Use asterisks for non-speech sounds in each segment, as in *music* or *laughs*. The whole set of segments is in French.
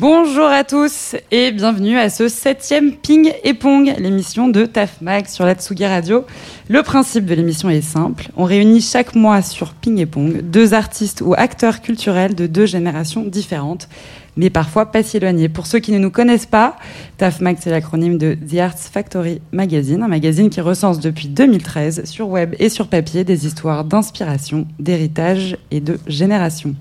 Bonjour à tous et bienvenue à ce septième Ping et Pong, l'émission de TAF Mag sur la Tsugi Radio. Le principe de l'émission est simple. On réunit chaque mois sur Ping et Pong deux artistes ou acteurs culturels de deux générations différentes, mais parfois pas si éloignées. Pour ceux qui ne nous connaissent pas, TAF Mag, c'est l'acronyme de The Arts Factory Magazine, un magazine qui recense depuis 2013 sur web et sur papier des histoires d'inspiration, d'héritage et de génération.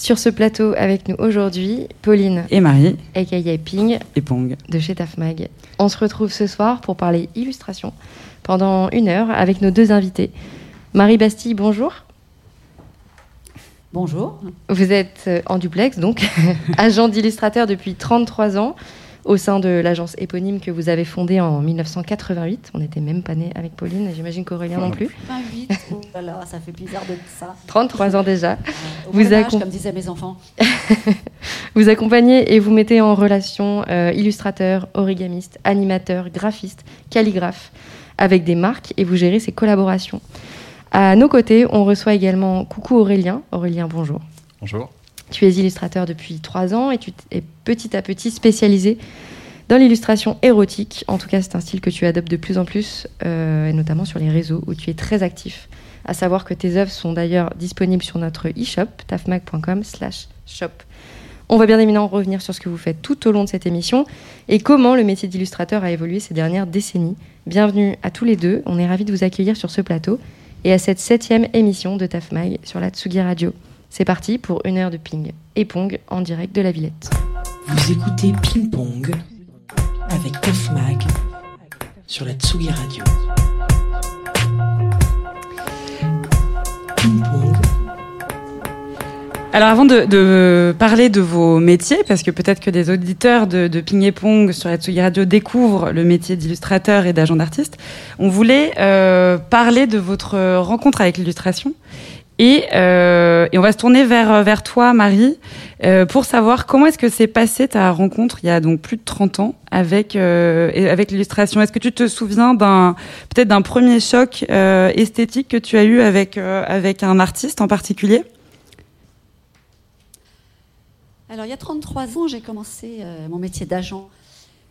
Sur ce plateau avec nous aujourd'hui, Pauline, Et Marie aka Ping, et Pong. de chez Tafmag. On se retrouve ce soir pour parler illustration pendant une heure avec nos deux invités. Marie Bastille, bonjour. Bonjour. Vous êtes euh, en duplex, donc *laughs* agent d'illustrateur depuis 33 ans au sein de l'agence éponyme que vous avez fondée en 1988. On n'était même pas nés avec Pauline et j'imagine qu'Aurélien non plus. Pas vite. *laughs* Oh là là, ça fait bizarre de ça. 33 ans déjà. Euh, au Vous Âge, comme disaient mes enfants. *laughs* Vous accompagnez et vous mettez en relation euh, illustrateurs, origamistes, animateurs, graphistes, calligraphes avec des marques et vous gérez ces collaborations. À nos côtés, on reçoit également Coucou Aurélien. Aurélien, bonjour. Bonjour. Tu es illustrateur depuis trois ans et tu es petit à petit spécialisé dans l'illustration érotique. En tout cas, c'est un style que tu adoptes de plus en plus, euh, et notamment sur les réseaux où tu es très actif. À savoir que tes œuvres sont d'ailleurs disponibles sur notre e-shop, tafmag.com/shop. On va bien évidemment revenir sur ce que vous faites tout au long de cette émission et comment le métier d'illustrateur a évolué ces dernières décennies. Bienvenue à tous les deux. On est ravis de vous accueillir sur ce plateau et à cette septième émission de Tafmag sur la Tsugi Radio. C'est parti pour une heure de ping et pong en direct de la Villette. Vous écoutez Ping Pong avec Mag sur la Tsugi Radio. Ping Pong. Alors avant de, de parler de vos métiers, parce que peut-être que des auditeurs de, de Ping et Pong sur la Tsugi Radio découvrent le métier d'illustrateur et d'agent d'artiste, on voulait euh, parler de votre rencontre avec l'illustration. Et, euh, et on va se tourner vers, vers toi, Marie, euh, pour savoir comment est-ce que s'est passée ta rencontre il y a donc plus de 30 ans avec, euh, l'illustration. Est-ce que tu te souviens peut-être d'un premier choc euh, esthétique que tu as eu avec, euh, avec un artiste en particulier? Alors, il y a 33 ans, j'ai commencé euh, mon métier d'agent.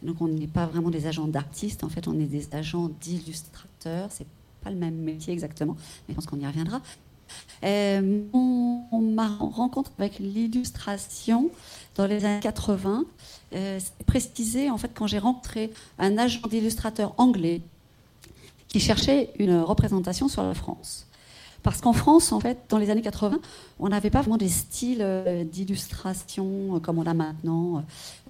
Donc, on n'est pas vraiment des agents d'artistes. En fait, on est des agents d'illustrateurs. C'est pas le même métier exactement, mais je pense qu'on y reviendra. Euh, ma rencontre avec l'illustration dans les années 80, euh, c'est précisé en fait quand j'ai rencontré un agent d'illustrateur anglais qui cherchait une représentation sur la France. Parce qu'en France, en fait, dans les années 80, on n'avait pas vraiment des styles euh, d'illustration euh, comme on a maintenant,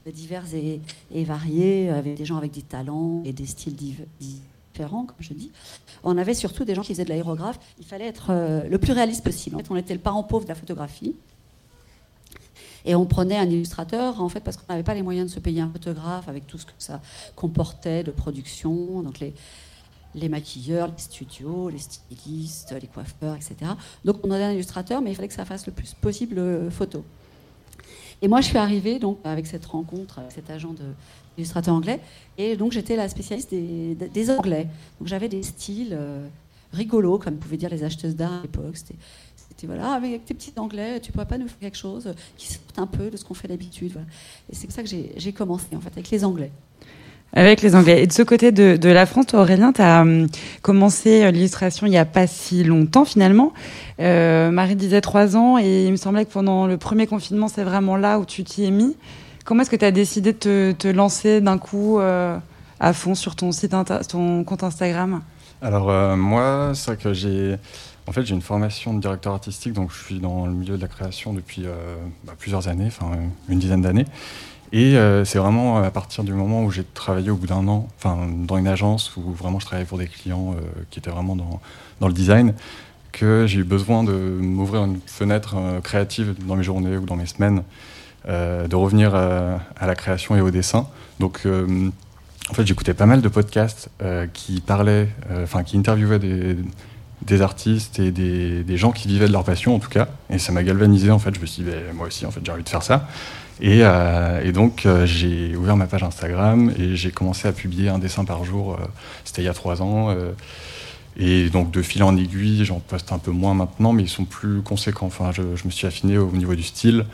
euh, divers et, et variés, avec des gens avec des talents et des styles div- comme je dis. On avait surtout des gens qui faisaient de l'aérographe. Il fallait être euh, le plus réaliste possible. En fait, on était le parent pauvre de la photographie. Et on prenait un illustrateur, en fait, parce qu'on n'avait pas les moyens de se payer un photographe avec tout ce que ça comportait de production, donc les, les maquilleurs, les studios, les stylistes, les coiffeurs, etc. Donc on avait un illustrateur, mais il fallait que ça fasse le plus possible euh, photo. Et moi, je suis arrivée donc avec cette rencontre avec cet agent de illustrateur anglais, et donc j'étais la spécialiste des, anglais. Donc j'avais des styles euh, rigolos, comme pouvaient dire les acheteuses d'art à l'époque. C'était, voilà, avec tes petits anglais, tu pourrais pas nous faire quelque chose qui sorte un peu de ce qu'on fait d'habitude. Et c'est comme ça que j'ai commencé en fait avec les anglais. Avec les Anglais. Et de ce côté de, la France, toi, Aurélien, tu as commencé euh, l'illustration il n'y a pas si longtemps finalement. Euh, Marie disait trois ans et il me semblait que pendant le premier confinement, c'est vraiment là où tu t'y es mis. Comment est-ce que tu as décidé de te, lancer d'un coup euh, à fond sur ton compte Instagram? Alors euh, moi, c'est vrai que j'ai, en fait, j'ai une formation de directeur artistique, donc je suis dans le milieu de la création depuis euh, bah, plusieurs années, enfin une dizaine d'années. Et euh, c'est vraiment à partir du moment où j'ai travaillé au bout d'un an, enfin dans une agence où vraiment je travaillais pour des clients euh, qui étaient vraiment dans, le design, que j'ai eu besoin de m'ouvrir une fenêtre euh, créative dans mes journées ou dans mes semaines, euh, de revenir euh, à la création et au dessin. Donc euh, en fait, j'écoutais pas mal de podcasts euh, qui parlaient, euh, enfin, qui interviewaient des, artistes et des, des, gens qui vivaient de leur passion, en tout cas. Et ça m'a galvanisé, en fait. Je me suis dit, ben, moi aussi, en fait, j'ai envie de faire ça. Et, euh, et donc, euh, j'ai ouvert ma page Instagram et j'ai commencé à publier un dessin par jour. Euh, C'était il y a trois ans. et donc, de fil en aiguille, j'en poste un peu moins maintenant, mais ils sont plus conséquents. Enfin, je, je me suis affiné au niveau du style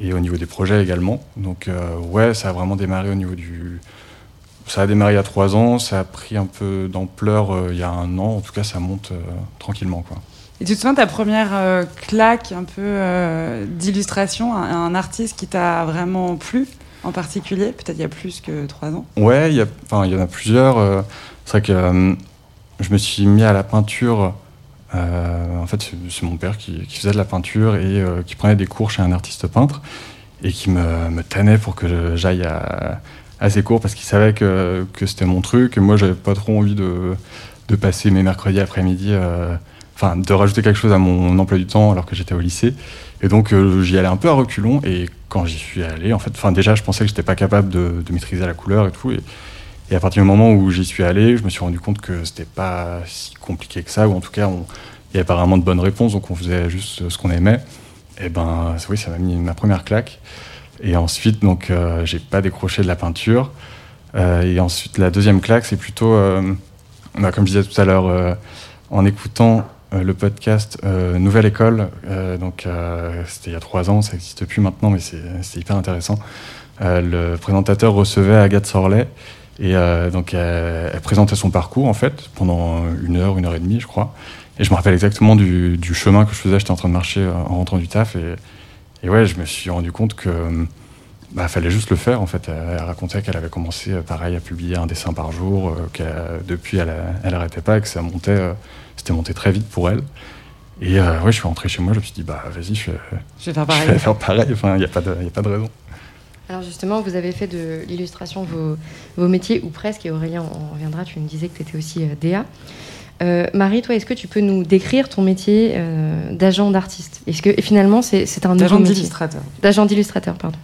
et au niveau des projets également. Donc, ouais, ça a vraiment démarré au niveau du ça a démarré il y a trois ans, ça a pris un peu d'ampleur euh, il y a un an. En tout cas, ça monte euh, tranquillement. Quoi. Et tu te souviens ta première euh, claque un peu euh, d'illustration, un, artiste qui t'a vraiment plu en particulier Peut-être il y a plus que trois ans? Ouais, il y, en a plusieurs. Euh, c'est vrai que je me suis mis à la peinture. en fait, c'est mon père qui, faisait de la peinture et qui prenait des cours chez un artiste peintre et qui me, me tannait pour que j'aille à assez court parce qu'il savait que, que c'était mon truc. Et moi, j'avais pas trop envie de, de passer mes mercredis après-midi, enfin, de rajouter quelque chose à mon emploi du temps alors que j'étais au lycée. Et donc, euh, j'y allais un peu à reculons. Et quand j'y suis allé, en fait, enfin, déjà, je pensais que j'étais pas capable de, maîtriser la couleur et tout. Et, à partir du moment où j'y suis allé, je me suis rendu compte que c'était pas si compliqué que ça, ou en tout cas, il y avait pas vraiment de bonnes réponses, donc on faisait juste ce qu'on aimait. Et ben, oui, ça m'a mis ma première claque. Et ensuite, donc, euh, j'ai pas décroché de la peinture. Euh, et ensuite, la deuxième claque, c'est plutôt, euh, bah, comme je disais tout à l'heure, euh, en écoutant euh, le podcast Nouvelle École. donc, c'était il y a trois ans, ça n'existe plus maintenant, mais c'est hyper intéressant. le présentateur recevait Agathe Sorlet. Et donc, elle, présentait son parcours, en fait, pendant une heure, une heure et demie, je crois. Et je me rappelle exactement du, chemin que je faisais. J'étais en train de marcher en rentrant du taf. Et, ouais, je me suis rendu compte que bah, fallait juste le faire en fait. Elle, racontait qu'elle avait commencé pareil à publier un dessin par jour, euh, que depuis elle, elle arrêtait pas et que ça montait, euh, c'était monté très vite pour elle. Et euh, ouais, je suis rentré chez moi, je me suis dit bah vas-y, je, je, vais faire pareil. Je vais faire pareil. Enfin, il n'y a pas de, y a pas de raison. Alors justement, vous avez fait de l'illustration vos, vos, métiers ou presque. Et Aurélien, on reviendra. Tu me disais que tu étais aussi euh, DA. Euh, Marie, toi, est-ce que tu peux nous décrire ton métier euh, d'agent d'artiste? Est-ce que finalement c'est un d'agent d'illustrateur D'agent d'illustrateur, pardon.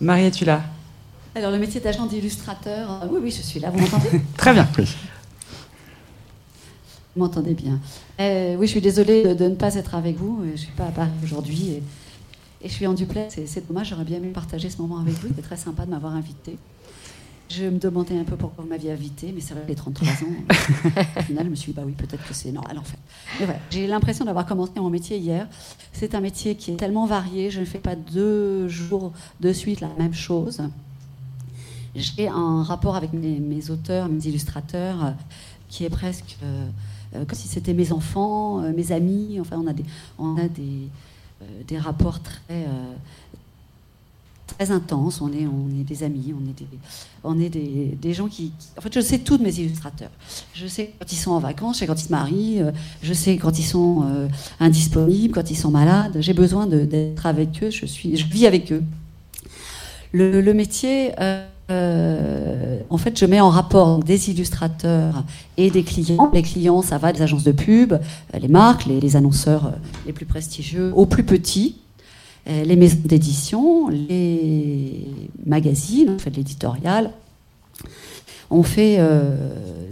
Marie, es-tu là? Alors le métier d'agent d'illustrateur, euh, oui, oui, je suis là. Vous m'entendez? *laughs* Très bien. Oui. Vous m'entendez bien. Euh, oui, je suis désolée de, de, ne pas être avec vous. Je suis pas à Paris aujourd'hui et, et, je suis en duplex. C'est dommage. J'aurais bien aimé partager ce moment avec vous. C'était très sympa de m'avoir invité. Je me demandais un peu pourquoi vous m'aviez invité, mais c'est vrai, les 33 ans, *laughs* au final, je me suis dit, bah oui, peut-être que c'est normal en fait. Mais voilà, j'ai l'impression d'avoir commencé mon métier hier. C'est un métier qui est tellement varié, je ne fais pas deux jours de suite la même chose. J'ai un rapport avec mes, auteurs, mes illustrateurs, euh, qui est presque euh, euh, comme si c'était mes enfants, mes amis. Enfin, on a des, on a des, des rapports très très intense. On est, on est des amis, on est des, on est des, des gens qui, En fait, je sais tout de mes illustrateurs. Je sais quand ils sont en vacances, je sais quand ils se marient, je sais quand ils sont indisponibles, quand ils sont malades. J'ai besoin d'être avec eux, je, suis, je vis avec eux. Le, métier. Euh, en fait, je mets en rapport des illustrateurs et des clients. Les clients, ça va des agences de pub, les marques, les, annonceurs les plus prestigieux, aux plus petits, les maisons d'édition, les magazines, on fait l'éditorial. On fait euh,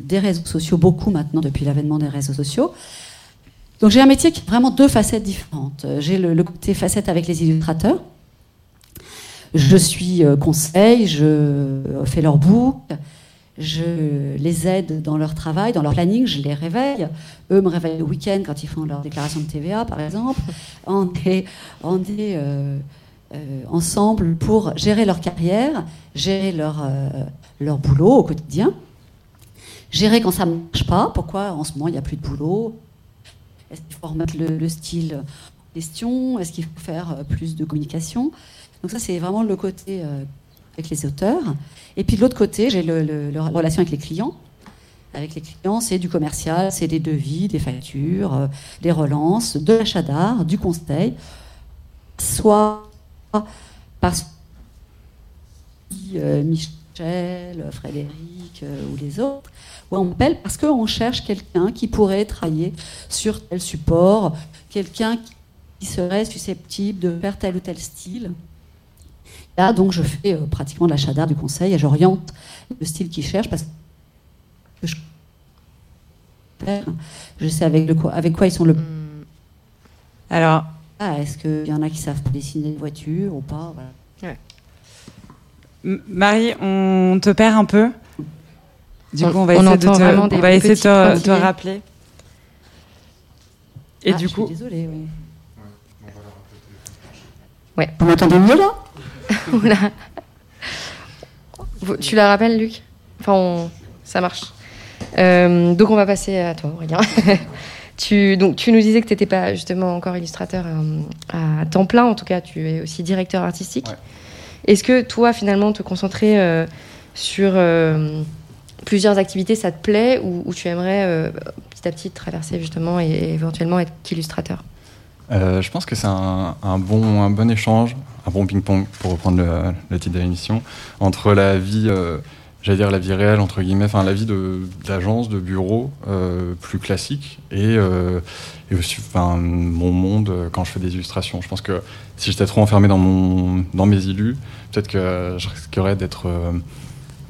des réseaux sociaux, beaucoup maintenant depuis l'avènement des réseaux sociaux. Donc j'ai un métier qui a vraiment deux facettes différentes. J'ai le, le, côté facette avec les illustrateurs. Je suis euh, conseil, je fais leur book, je les aide dans leur travail, dans leur planning, je les réveille. Eux me réveillent le week-end quand ils font leur déclaration de TVA, par exemple. On est, euh, euh, ensemble pour gérer leur carrière, gérer leur, euh, leur boulot au quotidien, gérer quand ça ne marche pas, pourquoi en ce moment il n'y a plus de boulot, est-ce qu'il faut remettre le style en question, est-ce qu'il faut faire plus de communication. Donc ça, c'est vraiment le côté avec les auteurs. Et puis de l'autre côté, j'ai le, la relation avec les clients. Avec les clients, c'est du commercial, c'est des devis, des factures, euh, des relances, de l'achat d'art, du conseil, soit parce que euh, Michel, Frédéric euh, ou les autres, ou on m'appelle parce qu'on cherche quelqu'un qui pourrait travailler sur tel support, quelqu'un qui serait susceptible de faire tel ou tel style. Là, donc, je fais euh, pratiquement de l'achat d'art, du conseil, et j'oriente le style qu'ils cherchent parce que je, je sais avec, le quoi, avec quoi ils sont le. Alors, Ah, Est-ce qu'il y en a qui savent dessiner des voitures ou pas voilà. Marie, on te perd un peu? Du On- coup, on va on essayer de entend te, on va essayer te, rappeler. Et Ah, du je suis coup, désolée, oui. Ouais. Vous m'entendez mieux là? *laughs* Tu la rappelles, Luc? Enfin, on- ça marche. Euh, donc, on va passer à toi, Aurélien. *laughs* tu, donc, tu nous disais que tu n'étais pas justement encore illustrateur euh, à, temps plein. En tout cas, tu es aussi directeur artistique. Ouais. Est-ce que toi, finalement, te concentrer euh, sur euh, plusieurs activités, ça te plaît? Ou, ou tu aimerais euh, petit à petit traverser justement et, et éventuellement être qu'illustrateur? Euh, je pense que c'est un, bon, échange, un bon ping-pong, pour reprendre le, titre de l'émission, entre la vie, euh, j'allais dire la vie réelle, entre guillemets, enfin la vie d'agence, de, bureau, euh, plus classique, et, aussi mon monde quand je fais des illustrations. Je pense que si j'étais trop enfermé dans, mes illus, peut-être que je risquerais d'être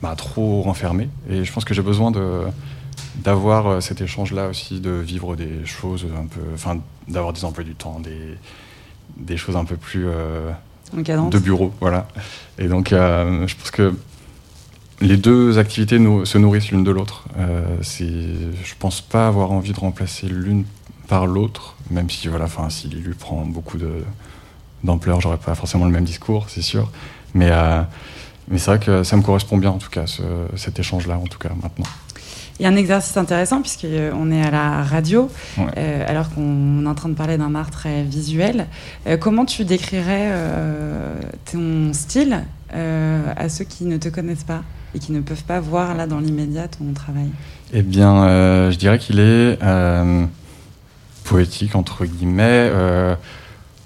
bah, trop renfermé. Et je pense que j'ai besoin de d'avoir euh, cet échange-là aussi, de vivre des choses un peu, enfin, d'avoir des emplois du temps, des, des choses un peu plus euh, de bureau, voilà. Et donc, euh, je pense que les deux activités se nourrissent l'une de l'autre. Euh, je pense pas avoir envie de remplacer l'une par l'autre, même si, voilà, enfin, si l'élu prend beaucoup de, d'ampleur, j'aurais pas forcément le même discours, c'est sûr. Mais, euh, mais c'est vrai que ça me correspond bien, en tout cas, ce- cet échange-là, en tout cas, maintenant. Il y a un exercice intéressant puisqu'on est à la radio, Ouais. euh, alors qu'on est en train de parler d'un art très visuel. Euh, comment tu décrirais euh, ton style à ceux qui ne te connaissent pas et qui ne peuvent pas voir là dans l'immédiat ton travail? Eh bien, je dirais qu'il est poétique, entre guillemets,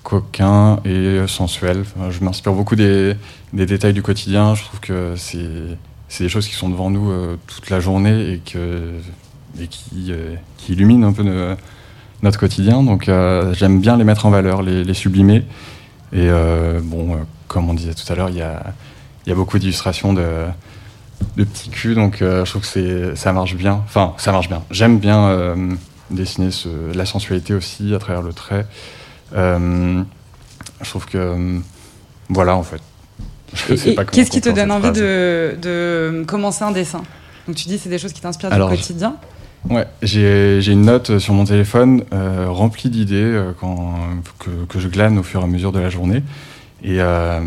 coquin et sensuel. Enfin, je m'inspire beaucoup des, des détails du quotidien. Je trouve que c'est c'est des choses qui sont devant nous euh, toute la journée et, euh, qui illuminent un peu no- notre quotidien. Donc, euh, j'aime bien les mettre en valeur, les, sublimer. Et bon, comme on disait tout à l'heure, il y a, beaucoup d'illustrations de petits culs, donc je trouve que ça marche bien. Enfin, ça marche bien. J'aime bien dessiner la sensualité aussi à travers le trait. Je trouve que voilà en fait. Qu'est-ce qui te donne envie de, de commencer un dessin? Donc tu dis c'est des choses qui t'inspirent du quotidien? Ouais, j'ai, une note sur mon téléphone euh, remplie d'idées euh, que, que je glane au fur et à mesure de la journée. Et, euh,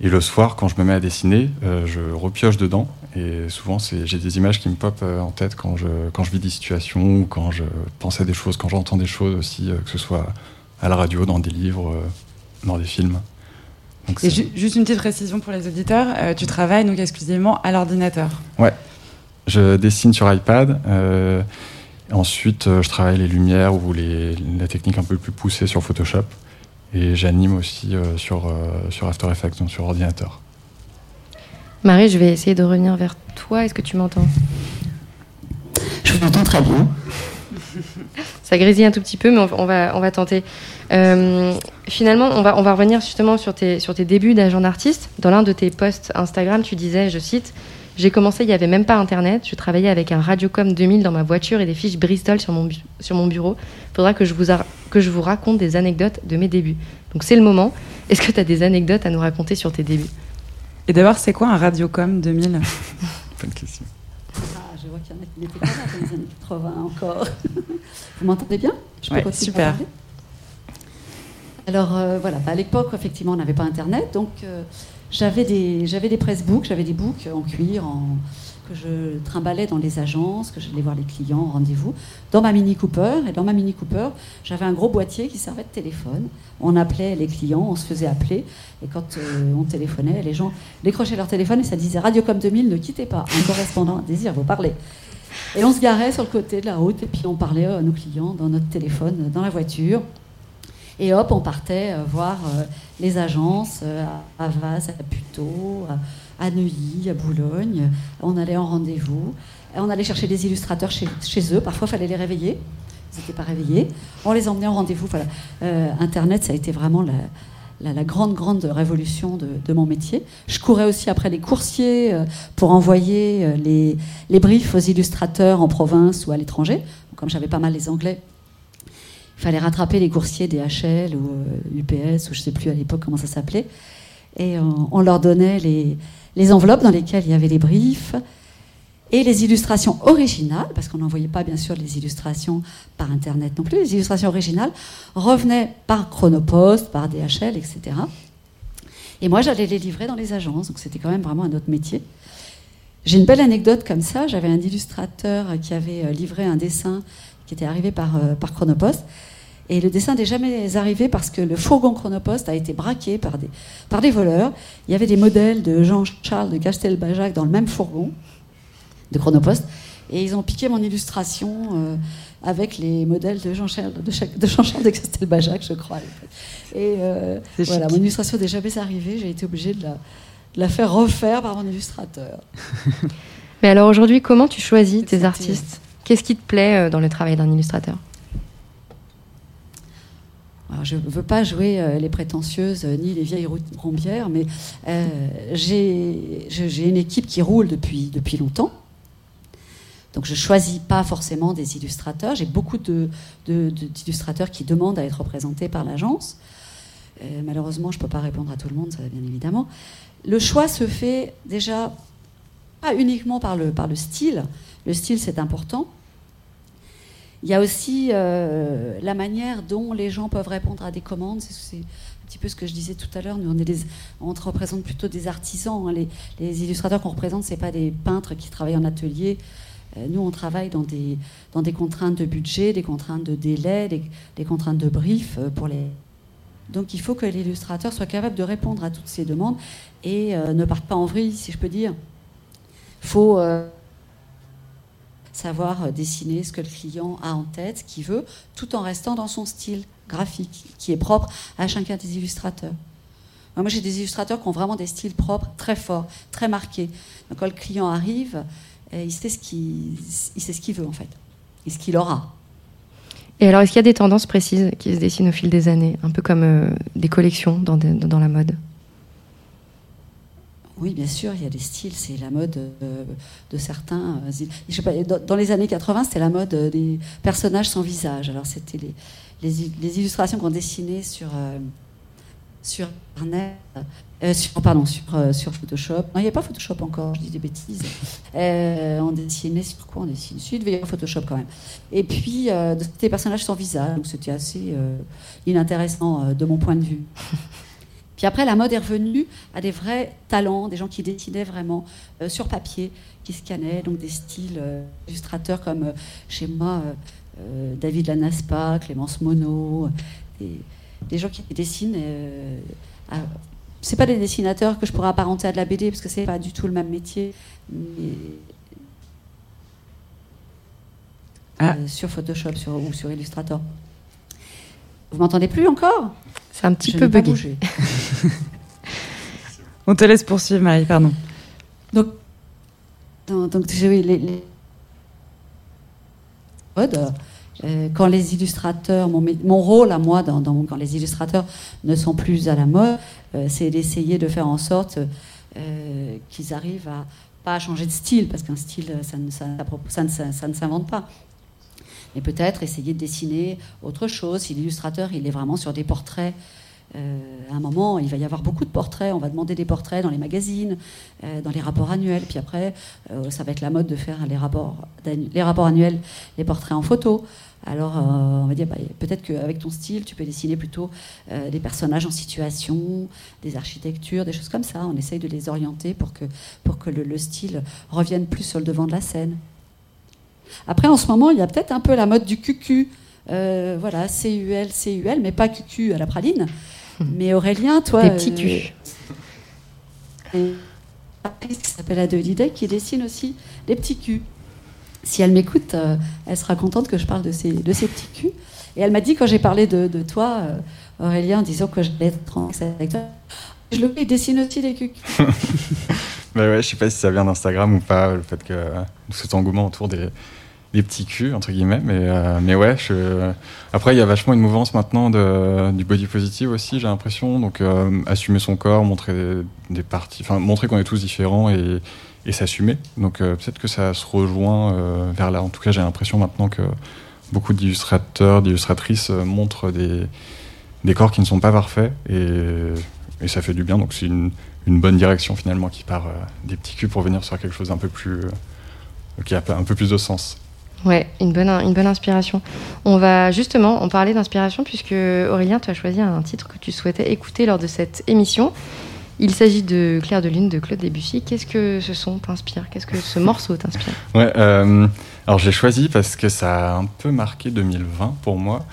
et le soir, quand je me mets à dessiner, je repioche dedans. Et souvent, j'ai des images qui me popent en tête quand je, quand je vis des situations ou quand je pense à des choses, quand j'entends des choses aussi, que ce soit à la radio, dans des livres, dans des films. Donc Et c'est- ju- juste une petite précision pour les auditeurs, euh, tu travailles donc exclusivement à l'ordinateur. Je dessine sur iPad. euh, ensuite, euh, je travaille les lumières ou les, la technique un peu plus poussée sur Photoshop. Et j'anime aussi euh, sur, euh, sur After Effects, donc sur ordinateur. Marie, je vais essayer de revenir vers toi. Est-ce que tu m'entends? Je vous entends très bien. Ça grésille un tout petit peu, mais on, on va, on va tenter. Euh, finalement, on va, on va revenir justement sur tes, sur tes débuts d'agent d'artiste. Dans l'un de tes posts Instagram, tu disais, je cite, J'ai commencé, il n'y avait même pas Internet. Je travaillais avec un Radiocom 2000 dans ma voiture et des fiches Bristol sur mon, bu- sur mon bureau. Il faudra que je, vous que je vous raconte des anecdotes de mes débuts. Donc c'est le moment. Est-ce que tu as des anecdotes à nous raconter sur tes débuts? Et d'abord, c'est quoi un Radiocom 2000 *laughs* Bonne question. Ah, je vois qu'il y en a qui n'étaient pas là dans les années 80 encore. *laughs* Vous m'entendez bien? Je peux Ouais, continuer super. Alors euh, voilà, bah, à l'époque, effectivement, on n'avait pas Internet, donc euh, j'avais des, j'avais des pressbooks, j'avais des books en cuir que je trimballais dans les agences, que j'allais voir les clients en rendez-vous, dans ma Mini Cooper. Et dans ma Mini Cooper, j'avais un gros boîtier qui servait de téléphone. On appelait les clients, on se faisait appeler. Et quand euh, on téléphonait, les gens décrochaient leur téléphone et ça disait Radiocom 2000, ne quittez pas, un correspondant à désir vous parler. Et on se garait sur le côté de la route et puis on parlait à nos clients dans notre téléphone, dans la voiture. Et hop, on partait euh, voir euh, les agences euh, à Avas, à Puteaux, à, Neuilly, à Boulogne. On allait en rendez-vous. On allait chercher des illustrateurs chez, eux. Parfois, il fallait les réveiller. Ils n'étaient pas réveillés. On les emmenait en rendez-vous. Voilà. Internet, ça a été vraiment la, grande, grande révolution de, mon métier. Je courais aussi après les coursiers pour envoyer les, les, briefs aux illustrateurs en province ou à l'étranger. Comme j'avais pas mal les anglais, fallait rattraper les coursiers DHL ou UPS ou je sais plus à l'époque comment ça s'appelait. Et on, leur donnait les, les enveloppes dans lesquelles il y avait les briefs et les illustrations originales, parce qu'on n'envoyait pas bien sûr les illustrations par Internet non plus, les illustrations originales revenaient par Chronopost, par DHL, etc. Et moi, j'allais les livrer dans les agences, donc c'était quand même vraiment un autre métier. J'ai une belle anecdote comme ça. J'avais un illustrateur qui avait euh, livré un dessin qui était arrivé par, euh, par Chronopost. Et le dessin n'est jamais arrivé parce que le fourgon Chronopost a été braqué par des, par des voleurs. Il y avait des modèles de Jean-Charles de Castelbajac dans le même fourgon de Chronopost. Et ils ont piqué mon illustration euh, avec les modèles de Jean-Charles de, de, Jean de Castelbajac, je crois. Et euh, voilà, mon illustration n'est jamais arrivée. J'ai été obligée de la, faire refaire par mon illustrateur. *laughs* Mais alors aujourd'hui, comment tu choisis tes artistes? Qu'est-ce qui te plaît euh, dans le travail d'un illustrateur? Je ne veux pas jouer les prétentieuses ni les vieilles rombières, mais j'ai une équipe qui roule depuis, longtemps. Donc je ne choisis pas forcément des illustrateurs. J'ai beaucoup d'illustrateurs qui demandent à être représentés par l'agence. Euh, malheureusement, je ne peux pas répondre à tout le monde, ça, bien évidemment. Le choix se fait déjà pas uniquement par le style. Le style, c'est important. Il y a aussi euh, la manière dont les gens peuvent répondre à des commandes. C'est un petit peu ce que je disais tout à l'heure. Nous, on, est des, on représente plutôt des artisans. Hein. Les, illustrateurs qu'on représente, ce pas des peintres qui travaillent en atelier euh, nous, on travaille dans des, contraintes de budget, des contraintes de délai, des, contraintes de brief euh, pour les. Donc, il faut que l'illustrateur soit capable de répondre à toutes ces demandes et ne parte pas en vrille, si je peux dire. Il faut savoir dessiner ce que le client a en tête, ce qu'il veut, tout en restant dans son style graphique, qui est propre à chacun des illustrateurs. Moi, j'ai des illustrateurs qui ont vraiment des styles propres, très forts, très marqués. Donc, quand le client arrive, il sait ce qu'il ce qu'il veut en fait, et ce qu'il aura. Et alors, est-ce qu'il y a des tendances précises qui se dessinent au fil des années, un peu comme euh, des collections dans, dans, la mode? Oui, bien sûr, il y a des styles, c'est la mode euh, de certains. Euh, dans, les années 80, c'était la mode des personnages sans visage. Alors, c'était les, illustrations qu'on dessinait sur, sur Internet, euh, pardon, sur, euh, Photoshop. Non, il n'y a pas Photoshop encore, je dis des bêtises. Euh, on dessinait sur quoi? On dessinait sur, il Photoshop quand même. Et puis, des personnages sans visage, donc c'était assez inintéressant de mon point de vue. *laughs* Puis après, la mode est revenue à des vrais talents, des gens qui dessinaient vraiment sur papier, qui scannaient, donc des styles illustrateurs comme chez moi, David Lanaspa, Clémence Monod, des, des gens qui dessinent c'est pas des dessinateurs que je pourrais apparenter à de la BD parce que c'est pas du tout le même métier. Ah. Euh, sur Photoshop ou sur Illustrator. Vous m'entendez plus encore? C'est un petit peu bugué. *laughs* On te laisse poursuivre, Marie, pardon. Donc, donc, les, les... Euh, quand les illustrateurs, mon, mon, rôle à moi, dans, quand les illustrateurs ne sont plus à la mode, euh, c'est d'essayer de faire en sorte euh, qu'ils arrivent à pas à changer de style, parce qu'un style, ça ne, ça, ça ne s'invente pas. Mais peut-être essayer de dessiner autre chose. Si l'illustrateur, il est vraiment sur des portraits à un moment, il va y avoir beaucoup de portraits. On va demander des portraits dans les magazines, dans les rapports annuels. Puis après, ça va être la mode de faire les rapports, les rapports annuels, les portraits en photo. Alors, euh, on va dire, bah, peut-être qu'avec ton style, tu peux dessiner plutôt euh, des personnages en situation, des architectures, des choses comme ça. On essaye de les orienter pour que, pour que le, style revienne plus sur le devant de la scène. Après, en ce moment, il y a peut-être un peu la mode du QQ. Euh, voilà, CUL, CUL, mais pas QQ à la praline. Mais Aurélien, toi. Des petits culs. qui s'appelle Adelide, qui dessine aussi des petits culs si elle m'écoute, euh, elle sera contente que je parle de ces, de ces petits culs. Et elle m'a dit, quand j'ai parlé de, de toi, euh, Aurélien, disant que j'allais être en avec toi, je le dessine aussi des culs. bah *laughs* ouais, je sais pas si ça vient d'Instagram ou pas, le fait que tout cet engouement autour des, des petits culs entre guillemets mais euh, mais ouais je... après il y a vachement une mouvance maintenant de, du body positive aussi j'ai l'impression. Donc euh, assumer son corps montrer des, parties enfin montrer qu'on est tous différents et, et s'assumer. Donc euh, peut-être que ça se rejoint euh, vers là. En tout cas j'ai l'impression maintenant que beaucoup d'illustrateurs d'illustratrices euh, montrent des des corps qui ne sont pas parfaits et, et ça fait du bien. Donc c'est une, une bonne direction finalement qui part euh, des petits culs pour venir sur quelque chose un peu plus qui a un peu plus de sens Ouais, une bonne, une bonne inspiration. On va justement en parler d'inspiration puisque Aurélien, tu as choisi un titre que tu souhaitais écouter lors de cette émission. Il s'agit de Claire de Lune de Claude Debussy. Qu'est-ce que ce son t'inspire? Qu'est-ce que ce morceau t'inspire? Ouais, euh, alors j'ai choisi parce que ça a un peu marqué 2020 pour moi.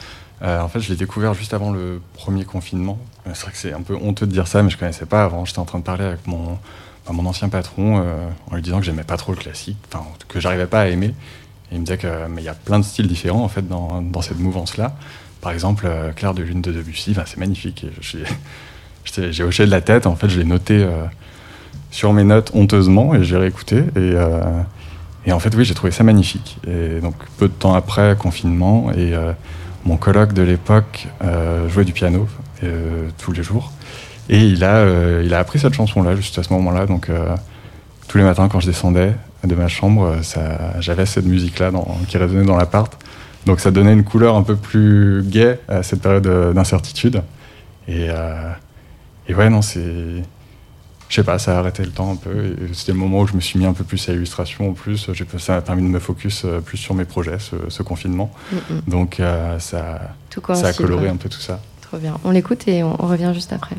Euh, en fait, je l'ai découvert juste avant le premier confinement. Euh, C'est vrai que c'est un peu honteux de dire ça, mais je connaissais pas avant. J'étais en train de parler avec mon, enfin, mon ancien patron euh, en lui disant que j'aimais pas trop le classique, que j'arrivais pas à aimer. Il me disait que mais il y a plein de styles différents en fait dans, dans cette mouvance-là. Par exemple, euh, Claire de Lune de Debussy, ben, c'est magnifique. *laughs* J'ai- hoché de la tête. En fait, je l'ai noté euh, sur mes notes honteusement et j'ai réécouté. Et, euh, et en fait, oui, j'ai trouvé ça magnifique. Et donc, peu de temps après, confinement, et mon coloc de l'époque jouait du piano tous les jours. Et il a, il a appris cette chanson-là, juste à ce moment-là. Donc, tous les matins, quand je descendais de ma chambre, euh, j'avais cette musique-là qui résonnait dans l'appart. Donc, ça donnait une couleur un peu plus gaie à cette période euh, d'incertitude. Et, euh, et ouais, non, c'est. Je sais pas, ça a arrêté le temps un peu. C'était le moment où je me suis mis un peu plus à l'illustration en plus. Ça m'a permis de me focus plus sur mes projets, ce, ce confinement. Donc euh, ça, ça a coloré un peu tout ça. Trop bien. On l'écoute et on, on revient juste après.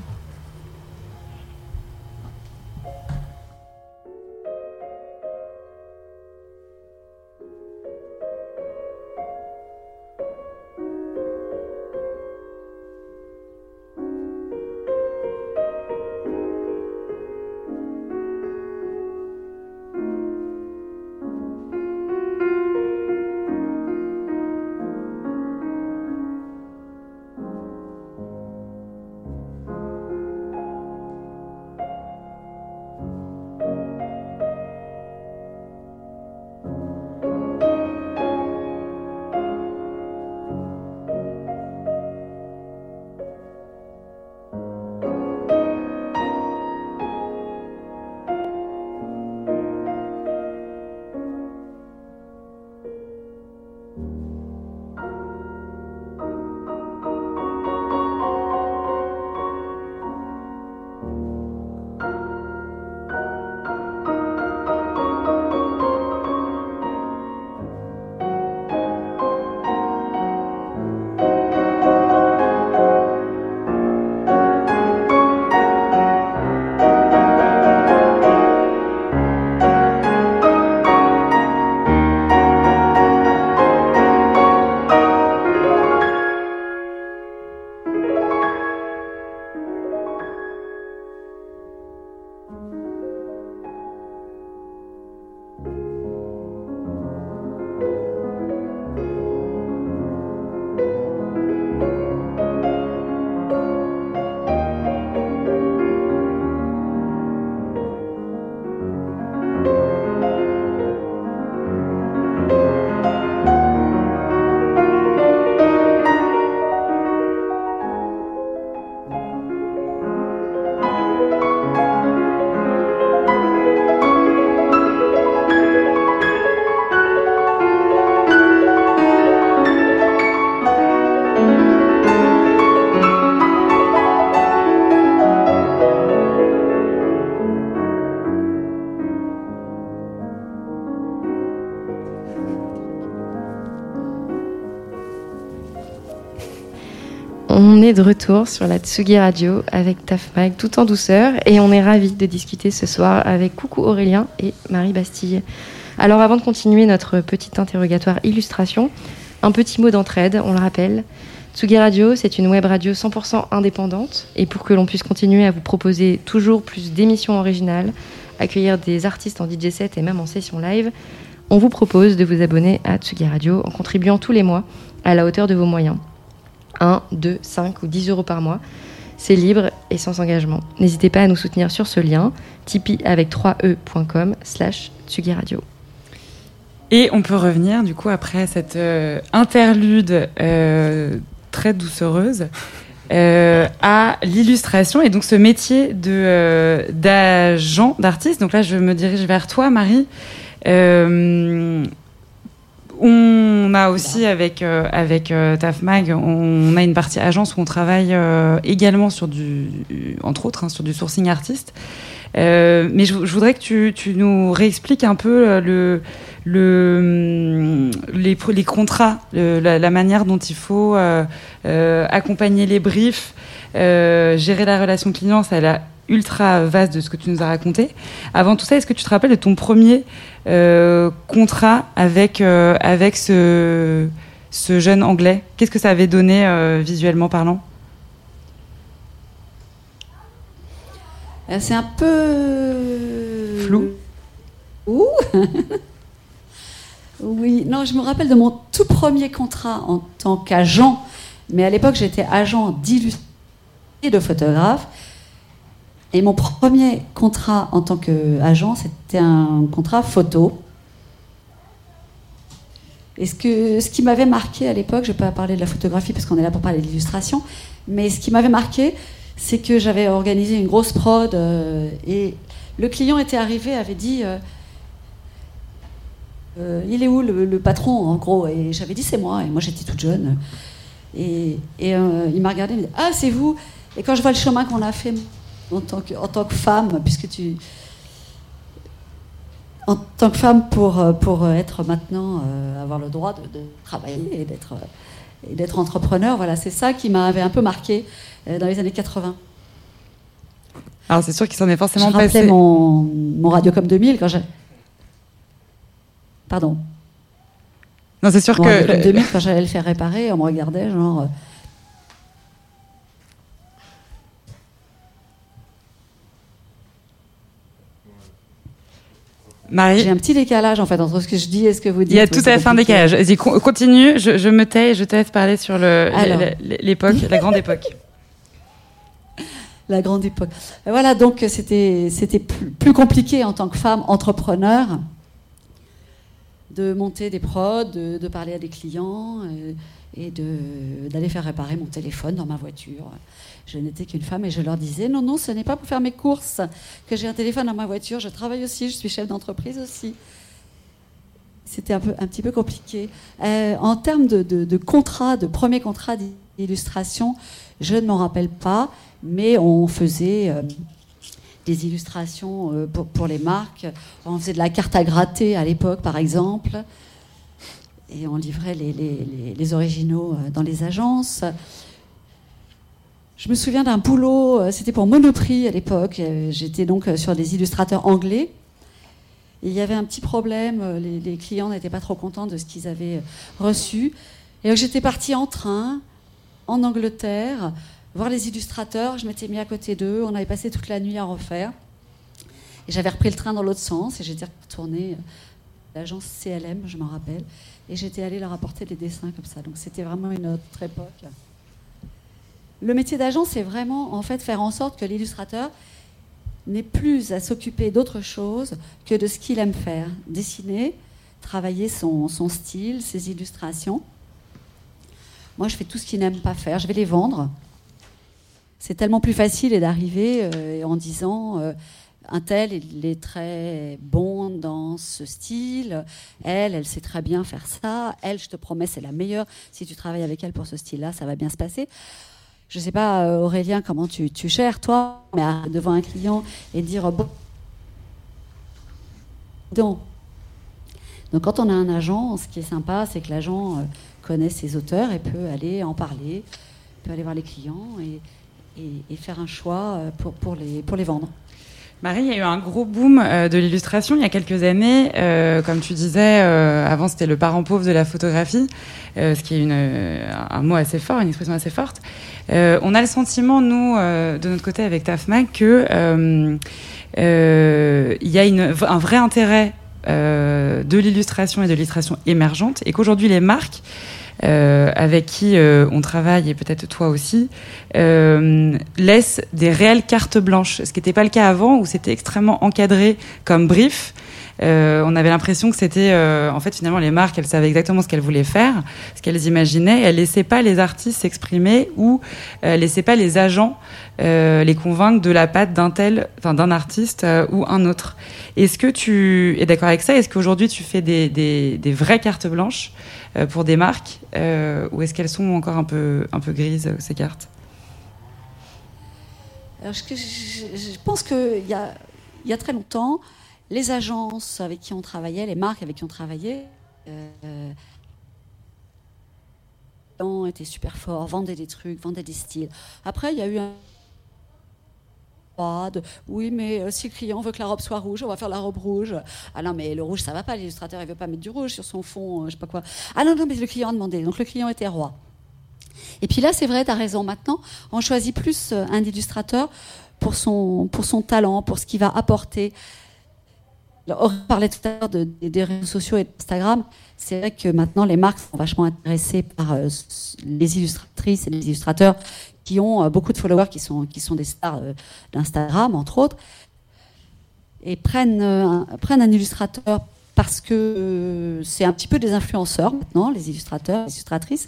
Retour sur la Tsugi Radio avec Taf Mag tout en douceur et on est ravis de discuter ce soir avec Coucou Aurélien et Marie Bastille. Alors avant de continuer notre petit interrogatoire illustration, un petit mot d'entraide, on le rappelle. Tsugi Radio, c'est une web radio 100% indépendante et pour que l'on puisse continuer à vous proposer toujours plus d'émissions originales, accueillir des artistes en DJ set et même en session live, on vous propose de vous abonner à Tsugi Radio en contribuant tous les mois à la hauteur de vos moyens. 1, 2, 5 ou 10 euros par mois. C'est libre et sans engagement. N'hésitez pas à nous soutenir sur ce lien, tipeee avec 3e.com slash Tsugi Radio. Et on peut revenir, du coup, après cette euh, interlude euh, très doucereuse, euh, à l'illustration et donc ce métier de d'agent, d'artiste. Donc là, je me dirige vers toi, Marie. Euh, on a aussi avec euh, avec euh, Tafmag, on a une partie agence où on travaille euh, également sur du, entre autres, hein, sur du sourcing artiste. Euh, mais je, je voudrais que tu, tu nous réexpliques un peu le, le, les, pro- les contrats, le- la, la manière dont il faut accompagner les briefs, gérer la relation client, ça a l'air ultra vaste de ce que tu nous as raconté. Avant tout ça, est-ce que tu te rappelles de ton premier contrat avec, euh, avec ce, ce jeune anglais Qu'est-ce que ça avait donné euh, visuellement parlant? Euh, C'est un peu. Flou? Ouh *laughs* Oui, non, je me rappelle de mon tout premier contrat en tant qu'agent, mais à l'époque j'étais agent d'illustration et de photographe. Et mon premier contrat en tant qu'agent, c'était un contrat photo. Et ce, que, ce qui m'avait marqué à l'époque, je ne vais pas parler de la photographie parce qu'on est là pour parler de l'illustration, mais ce qui m'avait marqué, c'est que j'avais organisé une grosse prod euh, et le client était arrivé, avait dit euh, Euh, Il est où le, patron en gros? Et j'avais dit c'est moi, et moi j'étais toute jeune. Et, il m'a regardé, il m'a dit Ah, c'est vous Et quand je vois le chemin qu'on a fait en tant que, en tant que femme, puisque tu. En tant que femme, pour, pour être maintenant, euh, avoir le droit de, de travailler et d'être, et d'être entrepreneur, voilà, c'est ça qui m'avait un peu marqué euh, dans les années 80. Alors c'est sûr qu'il s'en est Je forcément rappelais passé. mon, mon Radiocom 2000 quand j'ai. Pardon. Non, c'est sûr Mon Radiocom que 2000, quand j'allais le faire réparer, on me regardait genre. Marie, J'ai un petit décalage en fait entre ce que je dis et ce que vous dites. il y a tout à fait un décalage. Vas-y, con- continue. Je, je me tais et je te laisse parler sur l'époque, la grande époque. *laughs* La grande époque. Et Voilà, donc c'était c'était plus, plus compliqué en tant que femme entrepreneur de monter des prods, de, de parler à des clients euh, et de- d'aller faire réparer mon téléphone dans ma voiture. Je n'étais qu'une femme et je leur disais non, non, ce n'est pas pour faire mes courses que j'ai un téléphone dans ma voiture. Je travaille aussi, je suis chef d'entreprise aussi. C'était un, un petit peu compliqué. Euh, en termes de, de, de contrat, de premier contrat d'illustration, je ne m'en rappelle pas, mais on faisait euh, des illustrations euh, pour, les marques. On faisait de la carte à gratter à l'époque, par exemple, et on livrait les, originaux dans les agences. Je me souviens d'un boulot, euh, c'était pour Monoprix à l'époque. euh, J'étais donc euh, sur des illustrateurs anglais. Il y avait un petit problème, les, clients n'étaient pas trop contents de ce qu'ils avaient reçu. Et j'étais partie en train, en Angleterre, voir les illustrateurs. Je m'étais mis à côté d'eux, on avait passé toute la nuit à refaire. Et j'avais repris le train dans l'autre sens et j'étais retournée à l'agence CLM, je m'en rappelle. Et j'étais allée leur apporter des dessins comme ça. Donc c'était vraiment une autre époque. Le métier d'agent, c'est vraiment en fait faire en sorte que l'illustrateur n'ait plus à s'occuper d'autre chose que de ce qu'il aime faire. Dessiner, travailler son, style, ses illustrations. Moi, je fais tout ce qu'il n'aime pas faire. Je vais les vendre. C'est tellement plus facile d'arriver euh, en disant euh, un tel, il est très bon dans ce style. Elle, elle sait très bien faire ça. Elle, je te promets, c'est la meilleure. Si tu travailles avec elle pour ce style-là, ça va bien se passer. Je ne sais pas, euh, Aurélien, comment tu, tu toi, mais devant un client et dire bon. Donc, quand on a un agent, ce qui est sympa, c'est que l'agent euh, connaît ses auteurs et peut aller en parler, peut aller voir les clients et, faire un choix euh, pour, les, vendre. Marie, il y a eu un gros boom de l'illustration il y a quelques années. Comme tu disais, avant c'était le parent pauvre de la photographie, ce qui est un mot assez fort, une expression assez forte. Euh, on a le sentiment, nous, euh, de notre côté avec TAFMAC, que euh, il y a un vrai intérêt de l'illustration et de l'illustration émergente, et qu'aujourd'hui les marques avec qui on travaille et peut-être toi aussi, euh, laissent des réelles cartes blanches, ce qui n'était pas le cas avant où c'était extrêmement encadré comme brief. Euh, on avait l'impression que c'était, euh, en fait, finalement, les marques, elles savaient exactement ce qu'elles voulaient faire, ce qu'elles imaginaient. Elles laissaient pas les artistes s'exprimer ou euh, laissaient pas les agents euh, les convaincre de la patte d'un tel, enfin d'un artiste ou un autre. Est-ce que tu es d'accord avec ça? Est-ce qu'aujourd'hui tu fais des, vraies cartes blanches pour des marques ou est-ce qu'elles sont encore un peu, grises ces cartes? Je, je- pense qu'il y a très longtemps, les agences avec qui on travaillait, les marques avec qui on travaillait, euh, étaient super forts, vendaient des trucs, vendaient des styles. Après, il y a eu un oui, mais euh, si le client veut que la robe soit rouge, on va faire la robe rouge. Ah non, mais le rouge, ça va pas. L'illustrateur, il veut pas mettre du rouge sur son fond, euh, je sais pas quoi. Ah non, non, mais le client a demandé. Donc le client était roi. Et puis là, c'est vrai, tu as raison. Maintenant, on choisit plus euh, un illustrateur pour son, pour son talent, pour ce qu'il va apporter. On parlait tout à l'heure de- des- réseaux sociaux et d'Instagram. C'est vrai que maintenant, les marques sont vachement intéressées par euh, les illustratrices et les illustrateurs qui ont euh, beaucoup de followers, qui sont, des stars euh, d'Instagram, entre autres, et prennent, un, prennent un illustrateur parce que c'est un petit peu des influenceurs maintenant, les illustrateurs, les illustratrices.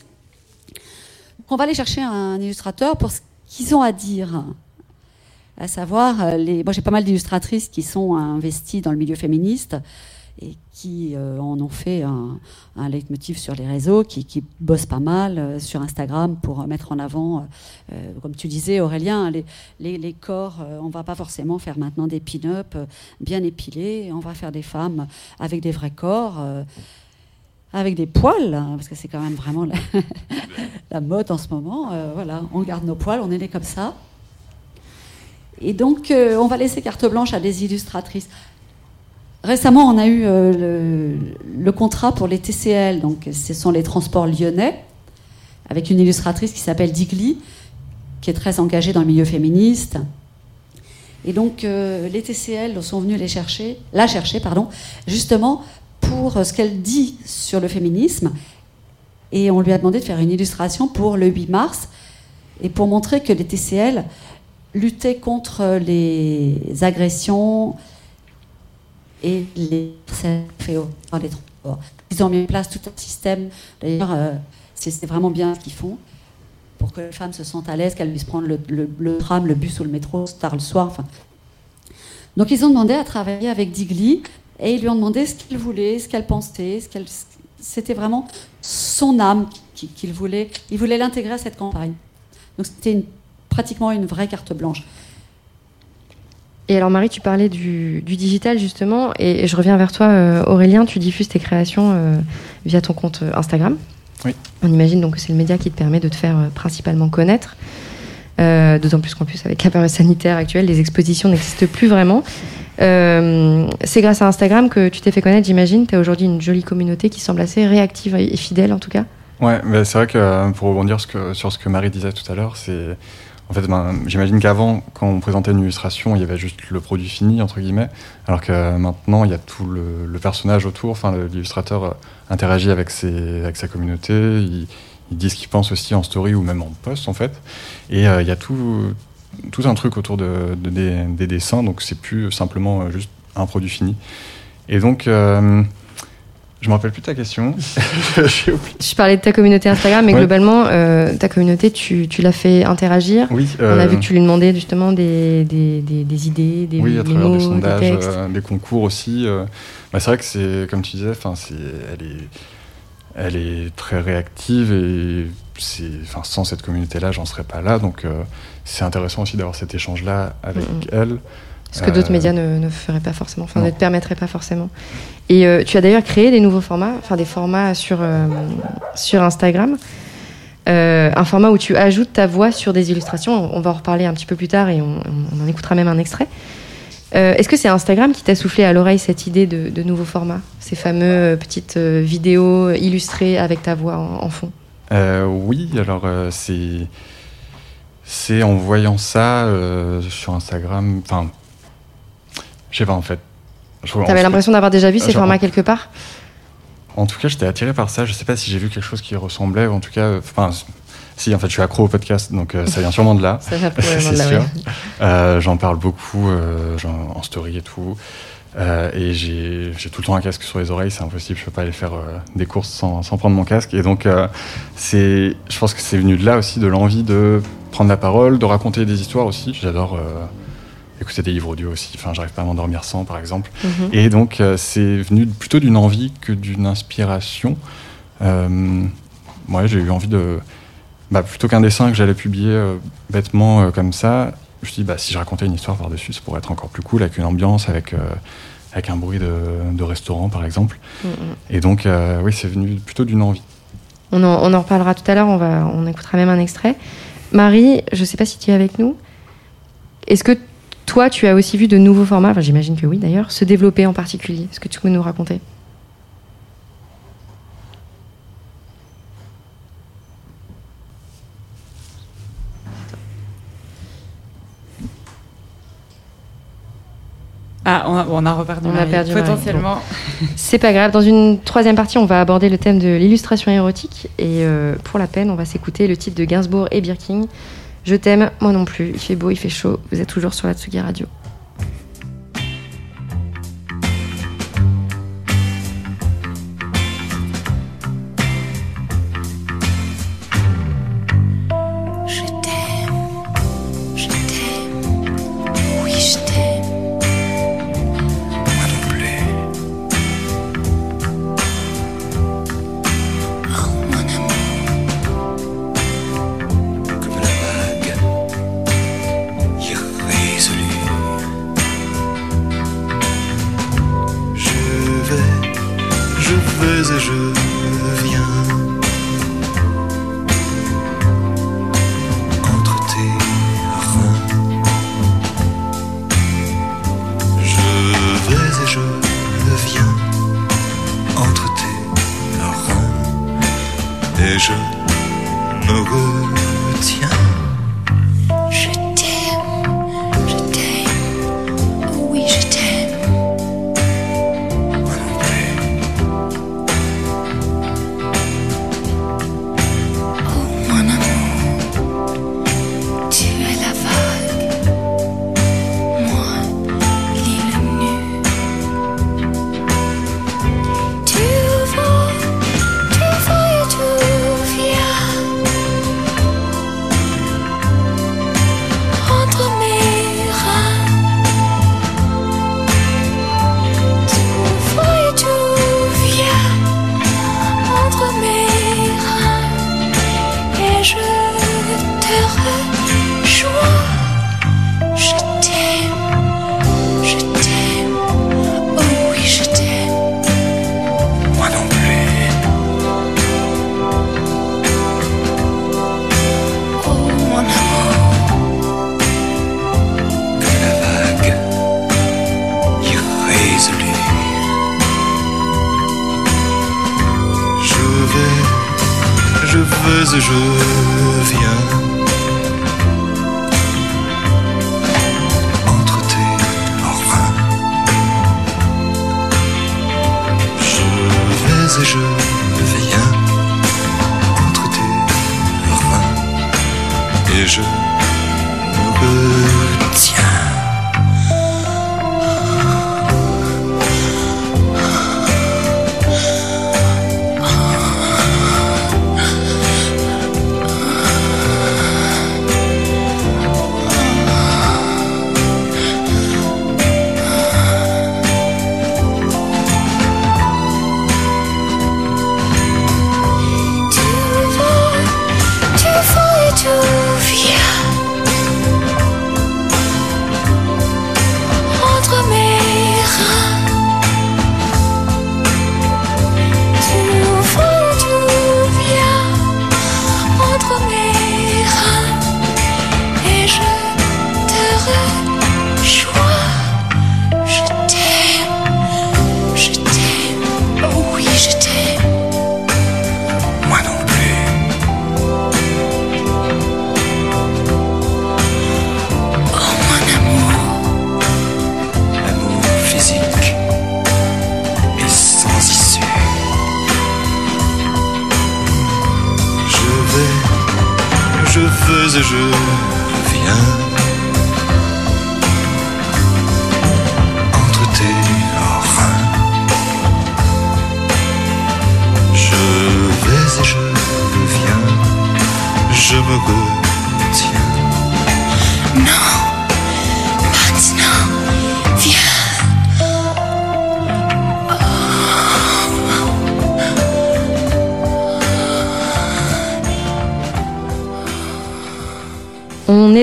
Donc, on va aller chercher un illustrateur pour ce qu'ils ont à dire. À savoir, euh, moi j'ai pas mal d'illustratrices qui sont investies dans le milieu féministe et qui euh, en ont fait un, un leitmotiv sur les réseaux, qui, bossent pas mal euh, sur Instagram pour mettre en avant, comme tu disais Aurélien, les, les, corps, on va pas forcément faire maintenant des pin-up bien épilés, on va faire des femmes avec des vrais corps. avec des poils, hein, parce que c'est quand même vraiment la, *laughs* la mode en ce moment. voilà, on garde nos poils, on est né comme ça. Et donc, euh, on va laisser carte blanche à des illustratrices. Récemment, on a eu euh, le, contrat pour les TCL, donc ce sont les transports lyonnais, avec une illustratrice qui s'appelle Digli, qui est très engagée dans le milieu féministe. Et donc, euh, les TCL sont venus la chercher, pardon, justement pour ce qu'elle dit sur le féminisme. Et on lui a demandé de faire une illustration pour le 8 mars, et pour montrer que les TCL luttaient contre les agressions et les par les transports. Ils ont mis en place tout un système. D'ailleurs, euh, c'est vraiment bien ce qu'ils font pour que les femmes se sentent à l'aise, qu'elles puissent prendre le, tram, le bus ou le métro tard le soir. Enfin. Donc ils ont demandé à travailler avec Digli et ils lui ont demandé ce qu'il voulait, ce qu'elle pensait. C'était vraiment son âme qui- qu'il voulait. Il voulait l'intégrer à cette campagne. Donc c'était une- pratiquement une vraie carte blanche. Et alors Marie, tu parlais du, du digital justement, et, et je reviens vers toi euh, Aurélien, tu diffuses tes créations euh, via ton compte euh, Instagram. Oui. On imagine donc que c'est le média qui te permet de te faire euh, principalement connaître. Euh, D'autant plus qu'en plus avec la période sanitaire actuelle, les expositions n'existent plus vraiment. Euh, c'est grâce à Instagram que tu t'es fait connaître, j'imagine. Tu as aujourd'hui une jolie communauté qui semble assez réactive et fidèle en tout cas. Ouais, mais c'est vrai que pour rebondir ce que- sur ce que Marie disait tout à l'heure, c'est en fait, ben, j'imagine qu'avant, quand on présentait une illustration, il y avait juste le produit fini entre guillemets, alors que maintenant il y a tout le, personnage autour. Enfin, l'illustrateur euh, interagit avec ses, avec sa communauté, il, dit ce qu'il pense aussi en story ou même en post en fait, et euh, il y a tout tout un truc autour de, de- des, des dessins, donc c'est plus simplement euh, juste un produit fini. Et donc, je me rappelle plus de ta question. *laughs* Je parlais de ta communauté Instagram, mais Ouais. globalement, euh, ta communauté, tu, tu l'as fait interagir. Oui, On a euh, vu que tu lui demandais justement des, des, des, des idées, des Oui, à travers des sondages, des euh, des concours aussi. euh. Bah, c'est vrai que c'est, comme tu disais, enfin, c'est, elle est, elle est très réactive et c'est, enfin, sans cette communauté-là, j'en serais pas là. Donc, euh, c'est intéressant aussi d'avoir cet échange-là avec elle. Ce que d'autres Euh, médias ne, ne feraient pas forcément, enfin ne te permettraient pas forcément. Et euh, tu as d'ailleurs créé des nouveaux formats, enfin des formats sur, euh, sur Instagram. Un format où tu ajoutes ta voix sur des illustrations. On va en reparler un petit peu plus tard et on, on en écoutera même un extrait. Est-ce que c'est Instagram qui t'a soufflé à l'oreille cette idée de, de nouveaux formats? Ces fameux petites vidéos illustrées avec ta voix en, en fond? Oui, alors c'est c'est en voyant ça sur Instagram. Enfin, je sais pas en fait. T'avais l'impression d'avoir déjà vu ces genre- formats quelque part En tout cas, j'étais attiré par ça. Je sais pas si j'ai vu quelque chose qui ressemblait. ou En tout cas, euh, enfin, Si, en fait, je suis accro au podcast, donc euh, ça vient sûrement de là. Ça vient probablement *laughs* de là, sûr. Euh, J'en parle beaucoup euh, en story et tout. Et j'ai tout le temps un casque sur les oreilles, c'est impossible, je peux pas aller faire des courses sans, sans prendre mon casque. Et donc, c'est, je pense que c'est venu de là aussi, de l'envie de prendre la parole, de raconter des histoires aussi. J'adore écouter des livres audio aussi, enfin, j'arrive pas à m'endormir sans, par exemple. Mhm. Et donc, euh, c'est venu plutôt d'une envie que d'une inspiration. Euh, ouais, j'ai eu envie de. Bah, plutôt qu'un dessin que j'allais publier euh, bêtement euh, comme ça, je me suis dit, bah, si je racontais une histoire par-dessus, ça pourrait être encore plus cool, avec une ambiance, avec, euh, avec un bruit de, de restaurant, par exemple. Mhm. Et donc, euh, oui, c'est venu plutôt d'une envie. On en, on en reparlera tout à l'heure, on, va, on écoutera même un extrait. Marie, je ne sais pas si tu es avec nous. Est-ce que toi, tu as aussi vu de nouveaux formats, enfin, j'imagine que oui d'ailleurs, se développer en particulier Est-ce que tu peux nous raconter? Ah, on a, on a reperdu On a perdu potentiellement. *laughs* C'est pas grave. Dans une troisième partie, on va aborder le thème de l'illustration érotique. Et euh, pour la peine, on va s'écouter le titre de Gainsbourg et Birking. Je t'aime, moi non plus. Il fait beau, il fait chaud. Vous êtes toujours sur la Tsugi Radio. déjà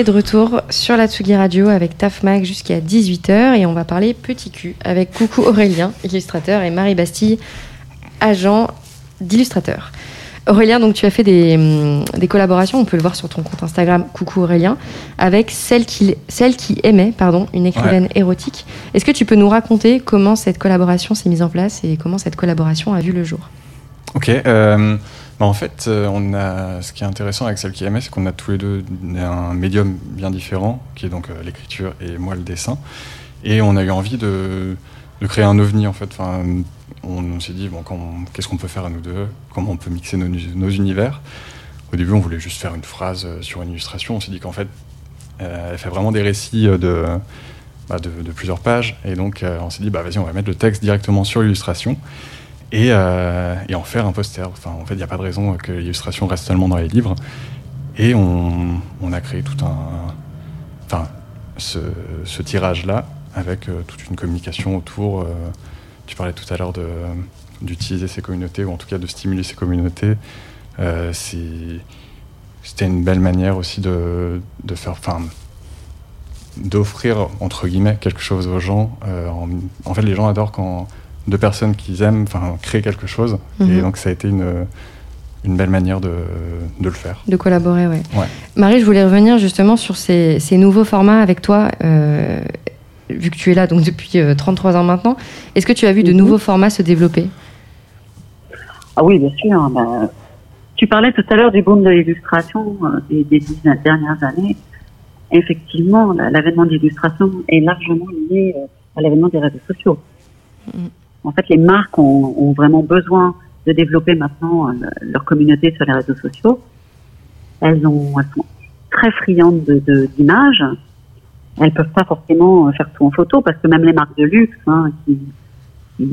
est de retour sur la Tsugi Radio avec Taf Mag jusqu'à 18h et on va parler petit cul avec Coucou Aurélien, illustrateur, et Marie Bastille, agent d'illustrateur. Aurélien, donc tu as fait des, hum, des collaborations, on peut le voir sur ton compte Instagram, Coucou Aurélien, avec celle qui, celle qui aimait, pardon, une écrivaine érotique. Est-ce que tu peux nous raconter comment cette collaboration s'est mise en place et comment cette collaboration a vu le jour? Ok. euh, bah, en fait, euh, on a, ce qui est intéressant avec celle qui aimait, c'est qu'on a tous les deux un médium bien différent, qui est donc euh, l'écriture et moi le dessin. Et on a eu envie de, créer un ovni, en fait. On, s'est dit, bon, qu'est-ce qu'on peut faire à nous deux? Comment on peut mixer nos, univers? Au début, on voulait juste faire une phrase euh, sur une illustration. On s'est dit qu'en fait, elle fait vraiment des récits de, bah, de, plusieurs pages. Et donc, on s'est dit, bah, vas-y, on va mettre le texte directement sur l'illustration et, euh, et en faire un poster. Enfin, en fait, il n'y a pas de raison que l'illustration reste seulement dans les livres. Et on, a créé tout un. Enfin, ce, tirage-là, avec euh, toute une communication autour. euh, tu parlais tout à l'heure d'utiliser ces communautés, ou en tout cas de stimuler ces communautés. C'était une belle manière aussi de, faire. Enfin, d'offrir, entre guillemets, quelque chose aux gens. En, en fait, les gens adorent quand deux personnes qu'ils aiment enfin, créent quelque chose. Et Mhm. donc, ça a été une, une belle manière de, de le faire. De collaborer, ouais. Ouais. Marie, je voulais revenir justement sur ces, ces nouveaux formats avec toi. euh, vu que tu es là donc depuis euh, 33 ans maintenant, est-ce que tu as vu de nouveaux formats se développer? Ah oui, bien sûr. bah, tu parlais tout à l'heure du boom de l'illustration euh, des, des dix dernières années. Effectivement, la- l'avènement de l'illustration est largement lié euh, à l'avènement des réseaux sociaux. En fait, les marques ont, vraiment besoin de développer maintenant euh, leur communauté sur les réseaux sociaux. Elles, ont, elles sont très friandes de- de- d'images. elles peuvent pas forcément euh, faire tout en photo parce que même les marques de luxe, hein, qui,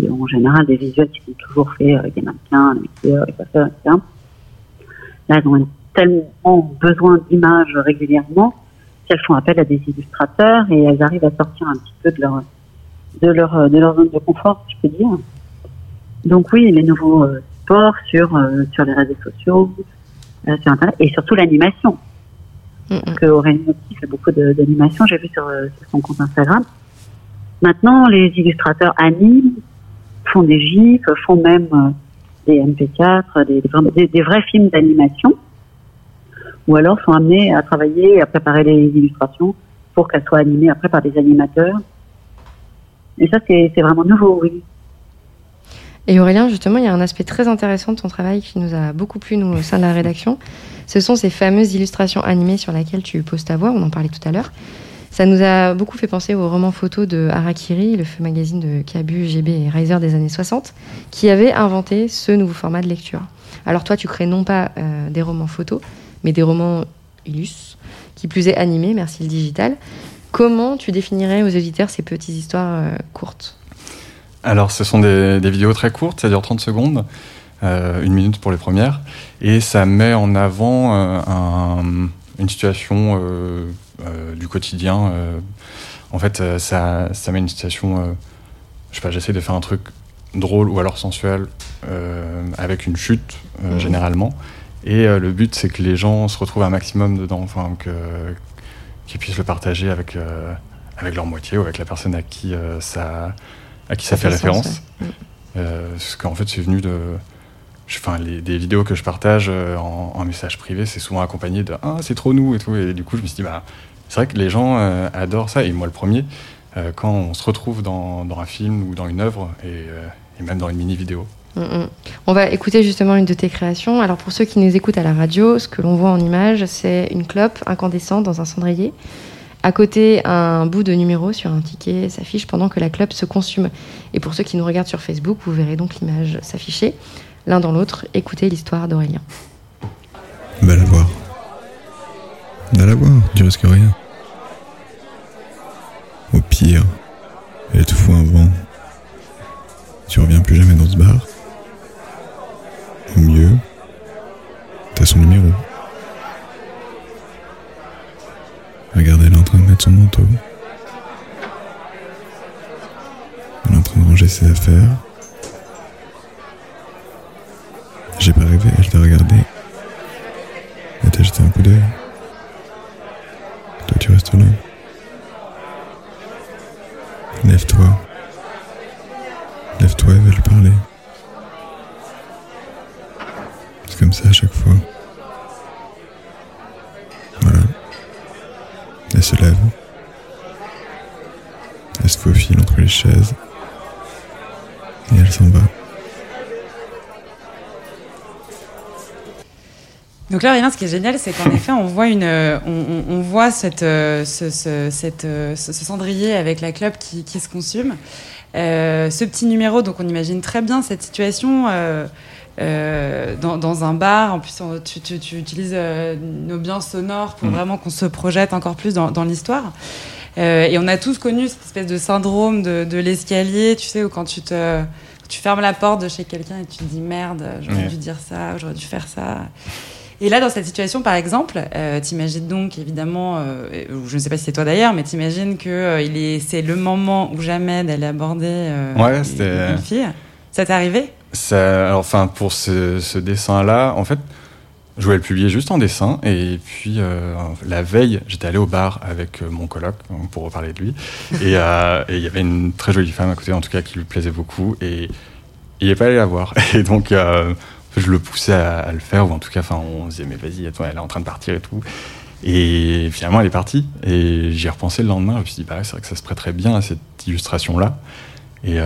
ont en général des visuels qui sont toujours faits avec des mannequins, des maquilleurs, des etc. Elles ont tellement besoin d'images régulièrement qu'elles font appel à des illustrateurs et elles arrivent à sortir un petit peu de leur de leur de leur zone de confort, si je peux dire. Donc oui, les nouveaux euh, sports sur euh, sur les réseaux sociaux, euh, sur internet et surtout l'animation. Parce Aurélien aussi fait beaucoup d'animation, j'ai vu sur, euh, sur son compte Instagram. Maintenant, les illustrateurs animent, font des gifs, font même euh, des MP4, des, vrais films d'animation, ou alors sont amenés à travailler et à préparer les illustrations pour qu'elles soient animées après par des animateurs. Et ça, c'est vraiment nouveau, oui. Et Aurélien, justement, il y a un aspect très intéressant de ton travail qui nous a beaucoup plu, nous, au sein de la rédaction. Ce sont ces fameuses illustrations animées sur lesquelles tu poses ta voix, on en parlait tout à l'heure. Ça nous a beaucoup fait penser au roman photo de Harakiri, le feu magazine de Cabu, GB et Reiser des années 60, qui avait inventé ce nouveau format de lecture. Alors toi, tu crées non pas euh, des romans photos, mais des romans illus, qui plus est animés, merci le digital. Comment tu définirais aux auditeurs ces petites histoires euh, courtes? Alors, ce sont des, des vidéos très courtes, ça dure 30 secondes, euh, une minute pour les premières, et ça met en avant euh, un- une situation euh, euh, du quotidien. euh. en fait, euh, ça, ça met une situation, euh, je sais pas, j'essaie de faire un truc drôle ou alors sensuel, euh, avec une chute, euh, Mhm. généralement. Et euh, le but, c'est que les gens se retrouvent un maximum dedans, enfin, que, qu'ils puissent le partager avec, euh, avec leur moitié ou avec la personne à qui euh, ça, à qui ça, Ça fait, fait sens, référence. ouais. Euh, parce qu'en fait, c'est venu de. Enfin, les, des vidéos que je partage euh, en, en message privé, c'est souvent accompagné de Ah, c'est trop nous et tout. Et du coup, je me suis dit, bah, c'est vrai que les gens euh, adorent ça, et moi le premier, euh, quand on se retrouve dans, dans un film ou dans une œuvre, et, euh, et même dans une mini-vidéo. Mm, mm. On va écouter justement une de tes créations. Alors pour ceux qui nous écoutent à la radio, ce que l'on voit en image, c'est une clope incandescente dans un cendrier. À côté, un bout de numéro sur un ticket s'affiche pendant que la clope se consume. Et pour ceux qui nous regardent sur Facebook, vous verrez donc l'image s'afficher. L'un dans l'autre, écoutez l'histoire d'Aurélien. Belle à voir. D'aller voir, tu risques rien. Au pire, elle te fout un vent. Tu reviens plus jamais dans ce bar. Au mieux, t'as son numéro. Regarde, elle est en train de mettre son manteau. Elle est en train de ranger ses affaires. J'ai pas rêvé, elle t'a regardé. Elle t'a jeté un coup d'œil. Toi, tu restes là. Lève-toi. Lève-toi et va lui parler. C'est comme ça à chaque fois. Voilà. Elle se lève. Elle se faufile entre les chaises. Et elle s'en va. Donc là, rien, ce qui est génial, c'est qu'en *laughs* effet, on voit une, euh, on, voit cette, euh, ce, ce- cette, euh, ce- ce cendrier avec la clope qui, qui se consume. Euh, ce petit numéro, donc on imagine très bien cette situation euh, euh, dans, dans un bar. En plus, on- tu, tu- tu utilises euh, une ambiance sonore pour Mhm. vraiment qu'on se projette encore plus dans, dans l'histoire. Euh, et on a tous connu cette espèce de syndrome de, de l'escalier, tu sais, où quand tu te tu fermes la porte de chez quelqu'un et tu te dis merde, j'aurais Ouais. dû dire ça, j'aurais dû faire ça. Et là, dans cette situation, par exemple, euh, t'imagines donc évidemment, euh, je ne sais pas si c'est toi d'ailleurs, mais t'imagines que euh, il est, c'est le moment ou jamais d'aller aborder euh, Ouais, une fille. Ça t'est arrivé? Alors, enfin, pour ce, dessin-là, en fait, je voulais le publier juste en dessin. Et puis, euh, la veille, j'étais allé au bar avec euh, mon coloc, hein, pour reparler de lui. Et euh, et il y avait une très jolie femme à côté, en tout cas, qui lui plaisait beaucoup. Et il n'est pas allé la voir. *laughs* Et donc, je le poussais à, le faire, ou en tout cas, on se disait, mais vas-y, elle est en train de partir et tout. Et finalement, elle est partie. Et j'y ai repensé le lendemain. Je me suis dit, bah, c'est vrai que ça se prêterait bien à cette illustration-là. Et,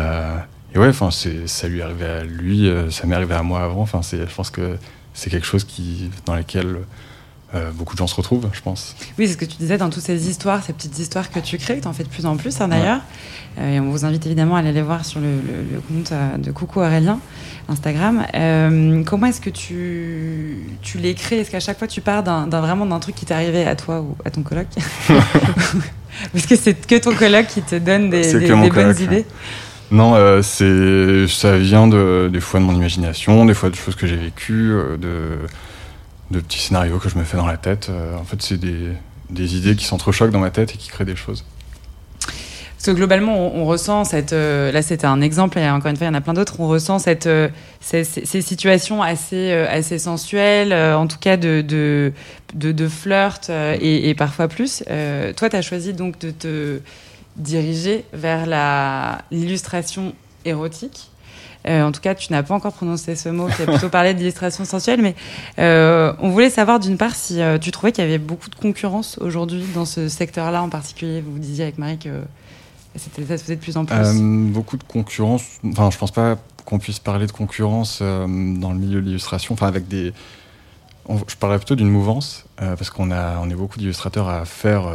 et ouais, enfin, ça lui est arrivé à lui, euh, ça m'est arrivé à moi avant. Enfin, je pense que c'est quelque chose qui, dans lequel euh, beaucoup de gens se retrouvent, je pense. Oui, c'est ce que tu disais dans toutes ces histoires, ces petites histoires que tu crées, que tu en fais de plus en plus hein, d'ailleurs. Euh, et on vous invite évidemment à aller les voir sur le, le- le compte de Coucou Aurélien, Instagram. Comment est-ce que tu, tu les crées? Est-ce qu'à chaque fois tu pars d'un, vraiment d'un truc qui t'est arrivé à toi ou à ton coloc? *laughs* *laughs* Est-ce que c'est que ton coloc qui te donne des, bonnes coloc, idées Non, euh, c'est, ça vient de, des fois de mon imagination, des fois de choses que j'ai vécues, euh, de, petits scénarios que je me fais dans la tête. Euh, en fait, c'est des, idées qui s'entrechoquent dans ma tête et qui créent des choses. Parce que globalement, on, ressent cette. là, c'était un exemple, et encore une fois, il y en a plein d'autres. On ressent cette, ces, situations assez, assez sensuelles, en tout cas de, de, flirt et, et parfois plus. Toi, tu as choisi donc de te diriger vers l'illustration érotique. Euh, en tout cas, tu n'as pas encore prononcé ce mot, tu as plutôt parlé d'illustration sensuelle, mais euh, on voulait savoir d'une part si euh, tu trouvais qu'il y avait beaucoup de concurrence aujourd'hui dans ce secteur-là en particulier. Vous disiez avec Marie que ça se faisait de plus en plus. Beaucoup de concurrence. Enfin, je pense pas qu'on puisse parler de concurrence dans le milieu de l'illustration. Enfin, avec des. je parlerais plutôt d'une mouvance parce qu'on on est beaucoup d'illustrateurs à faire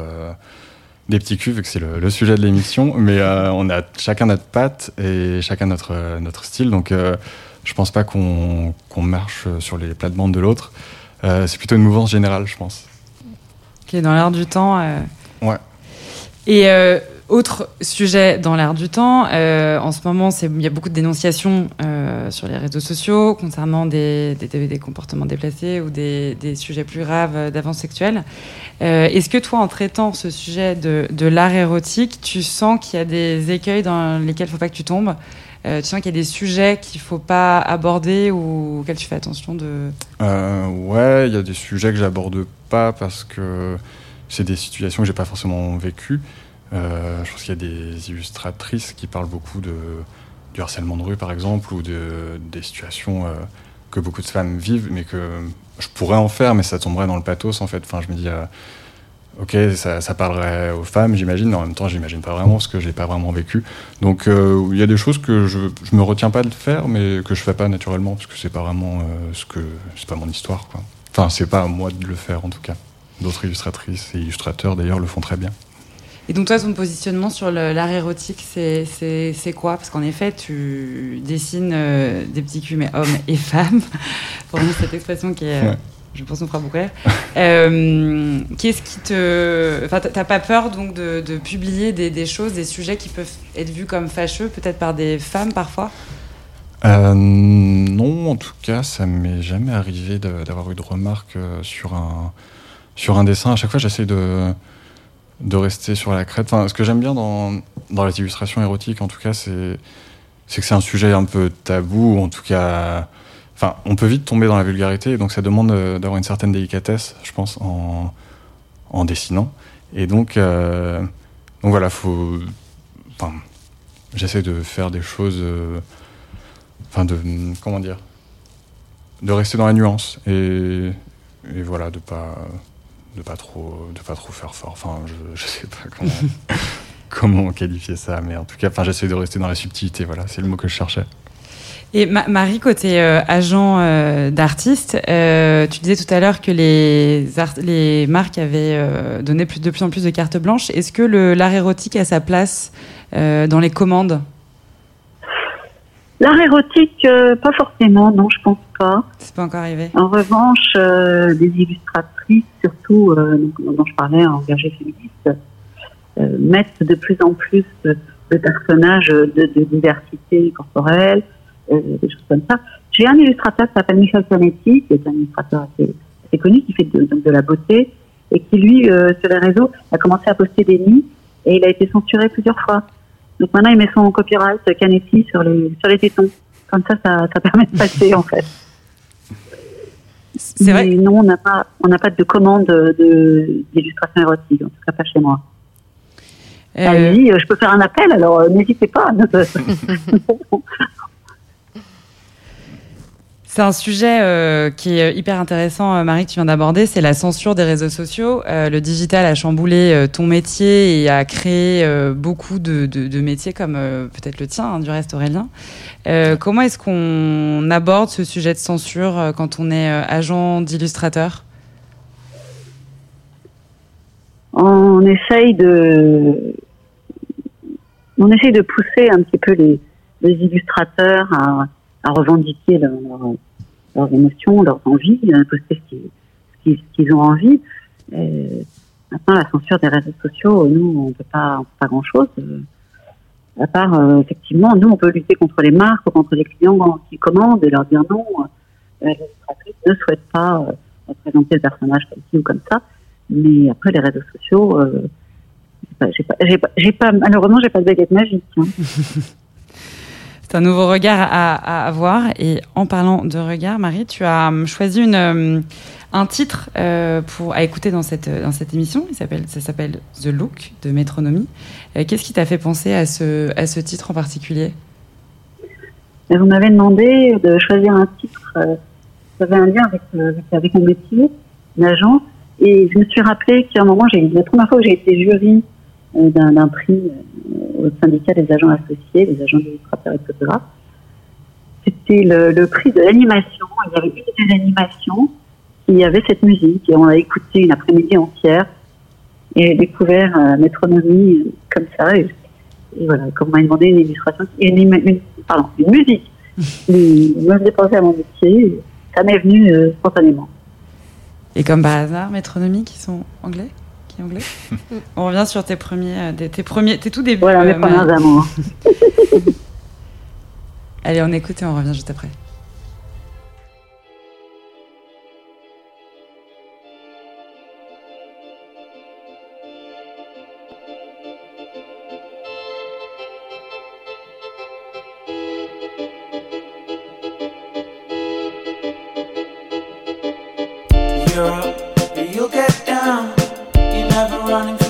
des petits culs, vu que c'est le, le sujet de l'émission. Mais euh, on a chacun notre patte et chacun notre euh, notre style. Donc, euh, je pense pas qu'on marche sur les plates-bandes de l'autre. Euh, c'est plutôt une mouvance générale, je pense. qui est dans l'air du temps. Ouais. Et autre sujet dans l'air du temps, euh, en ce moment, il y a beaucoup de dénonciations euh, sur les réseaux sociaux concernant des, des- des- comportements déplacés ou des, sujets plus graves d'avance sexuelle. Euh, Est-ce que toi, en traitant ce sujet de, l'art érotique, tu sens qu'il y a des écueils dans lesquels il ne faut pas que tu tombes? Tu sens qu'il y a des sujets qu'il ne faut pas aborder ou auxquels tu fais attention de... Ouais, il y a des sujets que j'aborde pas parce que c'est des situations que j'ai pas forcément vécues. Euh, je pense qu'il y a des illustratrices qui parlent beaucoup du harcèlement de rue, par exemple, ou de, des situations euh, que beaucoup de femmes vivent, mais que je pourrais en faire, mais ça tomberait dans le pathos, en fait. Enfin, je me dis, euh, ok, ça, parlerait aux femmes, j'imagine, mais en même temps, j'imagine pas vraiment, parce que j'ai pas vraiment vécu. Donc, il y a des choses que je, je me retiens pas de faire, mais que je fais pas naturellement, parce que c'est pas vraiment ce que. C'est pas mon histoire, quoi. Enfin, c'est pas à moi de le faire, en tout cas. D'autres illustratrices et illustrateurs, d'ailleurs, le font très bien. Et donc toi, ton positionnement sur l'art érotique, c'est- quoi? Parce qu'en effet, tu dessines euh, des petits culs, mais hommes et femmes. *laughs* Pour nous, cette expression qui est, euh, Ouais. je pense qu'on fera beaucoup rire. *laughs* Euh, Qu'est-ce qui te. Enfin, t'as pas peur donc de, de publier des, des, choses, des sujets qui peuvent être vus comme fâcheux, peut-être par des femmes parfois? Non, en tout cas, ça m'est jamais arrivé d'avoir eu de remarques sur un, sur un dessin. À chaque fois, j'essaie de, de rester sur la crête. Enfin, ce que j'aime bien dans, dans les illustrations érotiques, en tout cas, c'est que c'est un sujet un peu tabou, en tout cas Enfin, on peut vite tomber dans la vulgarité, donc ça demande euh, d'avoir une certaine délicatesse, je pense, en, en dessinant. Et donc, euh, donc voilà, faut. Enfin, j'essaie de faire des choses. Euh, enfin, de. Comment dire De rester dans la nuance. Et, et voilà, de pas. De pas, trop, de pas trop faire fort. Enfin, je, *laughs* je sais pas comment, *laughs* comment qualifier ça, mais en tout cas, enfin, j'essaie de rester dans la subtilité. Voilà, c'est le mot que je cherchais. Et Marie, côté euh, agent euh, d'artistes, euh, tu disais tout à l'heure que les, les marques avaient euh, donné plus, de plus en plus de cartes blanches. Est-ce que l'art érotique a sa place euh, dans les commandes? L'art érotique, euh, pas forcément, non, je pense pas. C'est pas encore arrivé. En revanche, des surtout dont je parlais, engagées féministes, mettent de plus en plus de, personnages de, diversité corporelle, euh, des choses comme ça. J'ai un illustrateur qui s'appelle Michel Canetti, qui est un illustrateur assez, connu, qui fait de, de la beauté, et qui, lui, euh, sur les réseaux, a commencé à poster des nids, et il a été censuré plusieurs fois. Donc maintenant, il met son copyright Canetti sur les, sur les tétons. Comme ça, ça, ça permet de passer, en fait. *laughs* C'est vrai. Non, on n'a pas, on n'a pas de commande de, d'illustration érotique, en tout cas pas chez moi. Euh... Allez-y, je peux faire un appel, alors euh, n'hésitez pas. *laughs* C'est un sujet euh, qui est hyper intéressant, euh, Marie, que tu viens d'aborder, c'est la censure des réseaux sociaux. Euh, le digital a chamboulé euh, ton métier et a créé euh, beaucoup de, de, de, métiers comme euh, peut-être le tien, hein, du reste Aurélien. Comment est-ce qu'on aborde ce sujet de censure quand on est agent d'illustrateur? On essaye de, on essaye de pousser un petit peu les, illustrateurs à, revendiquer leur, leur, leurs émotions, leurs envies, à poster ce qu'ils qu ont envie. Maintenant, la censure des réseaux sociaux, nous, on ne peut pas, pas grand-chose. À part, euh, effectivement, nous, on peut lutter contre les marques, contre les clients qui commandent et leur dire non, euh, l'illustratrice ne souhaite pas euh, représenter le personnage comme ci ou comme ça. Mais après, les réseaux sociaux, euh, j'ai pas, pas, pas, malheureusement, j'ai pas de baguette magique. Hein. *laughs* C'est un nouveau regard à, avoir. Et en parlant de regard, Marie, tu as choisi une, euh, un titre euh, pour, à écouter dans cette, dans cette émission. Ça s'appelle The Look de Métronomie. Euh, Qu'est-ce qui t'a fait penser à ce, à ce titre en particulier? Vous m'avez demandé de choisir un titre euh, qui avait un lien avec, avec, mon métier d'agent. Et je me suis rappelé qu'à un moment, j'ai, la première fois que j'ai été jury d'un prix au syndicat des agents associés, des agents illustrateurs et photographes. C'était le, le, prix de l'animation. Il y avait une des animations qui avait cette musique et on a écouté une après-midi entière et découvert euh, métronomie comme ça. Et, et voilà, comme on m'a demandé une illustration, une, une, pardon, une musique *laughs* qui me faisait penser à mon métier, ça m'est venu euh, spontanément. Et comme par hasard, métronomie qui sont anglais? Anglais? *laughs* On revient sur tes premiers, tes, tes premiers, tes tout débuts. Voilà, mes euh, premiers amours. *laughs* Allez, on écoute et on revient juste après. You'll get down. You're never running.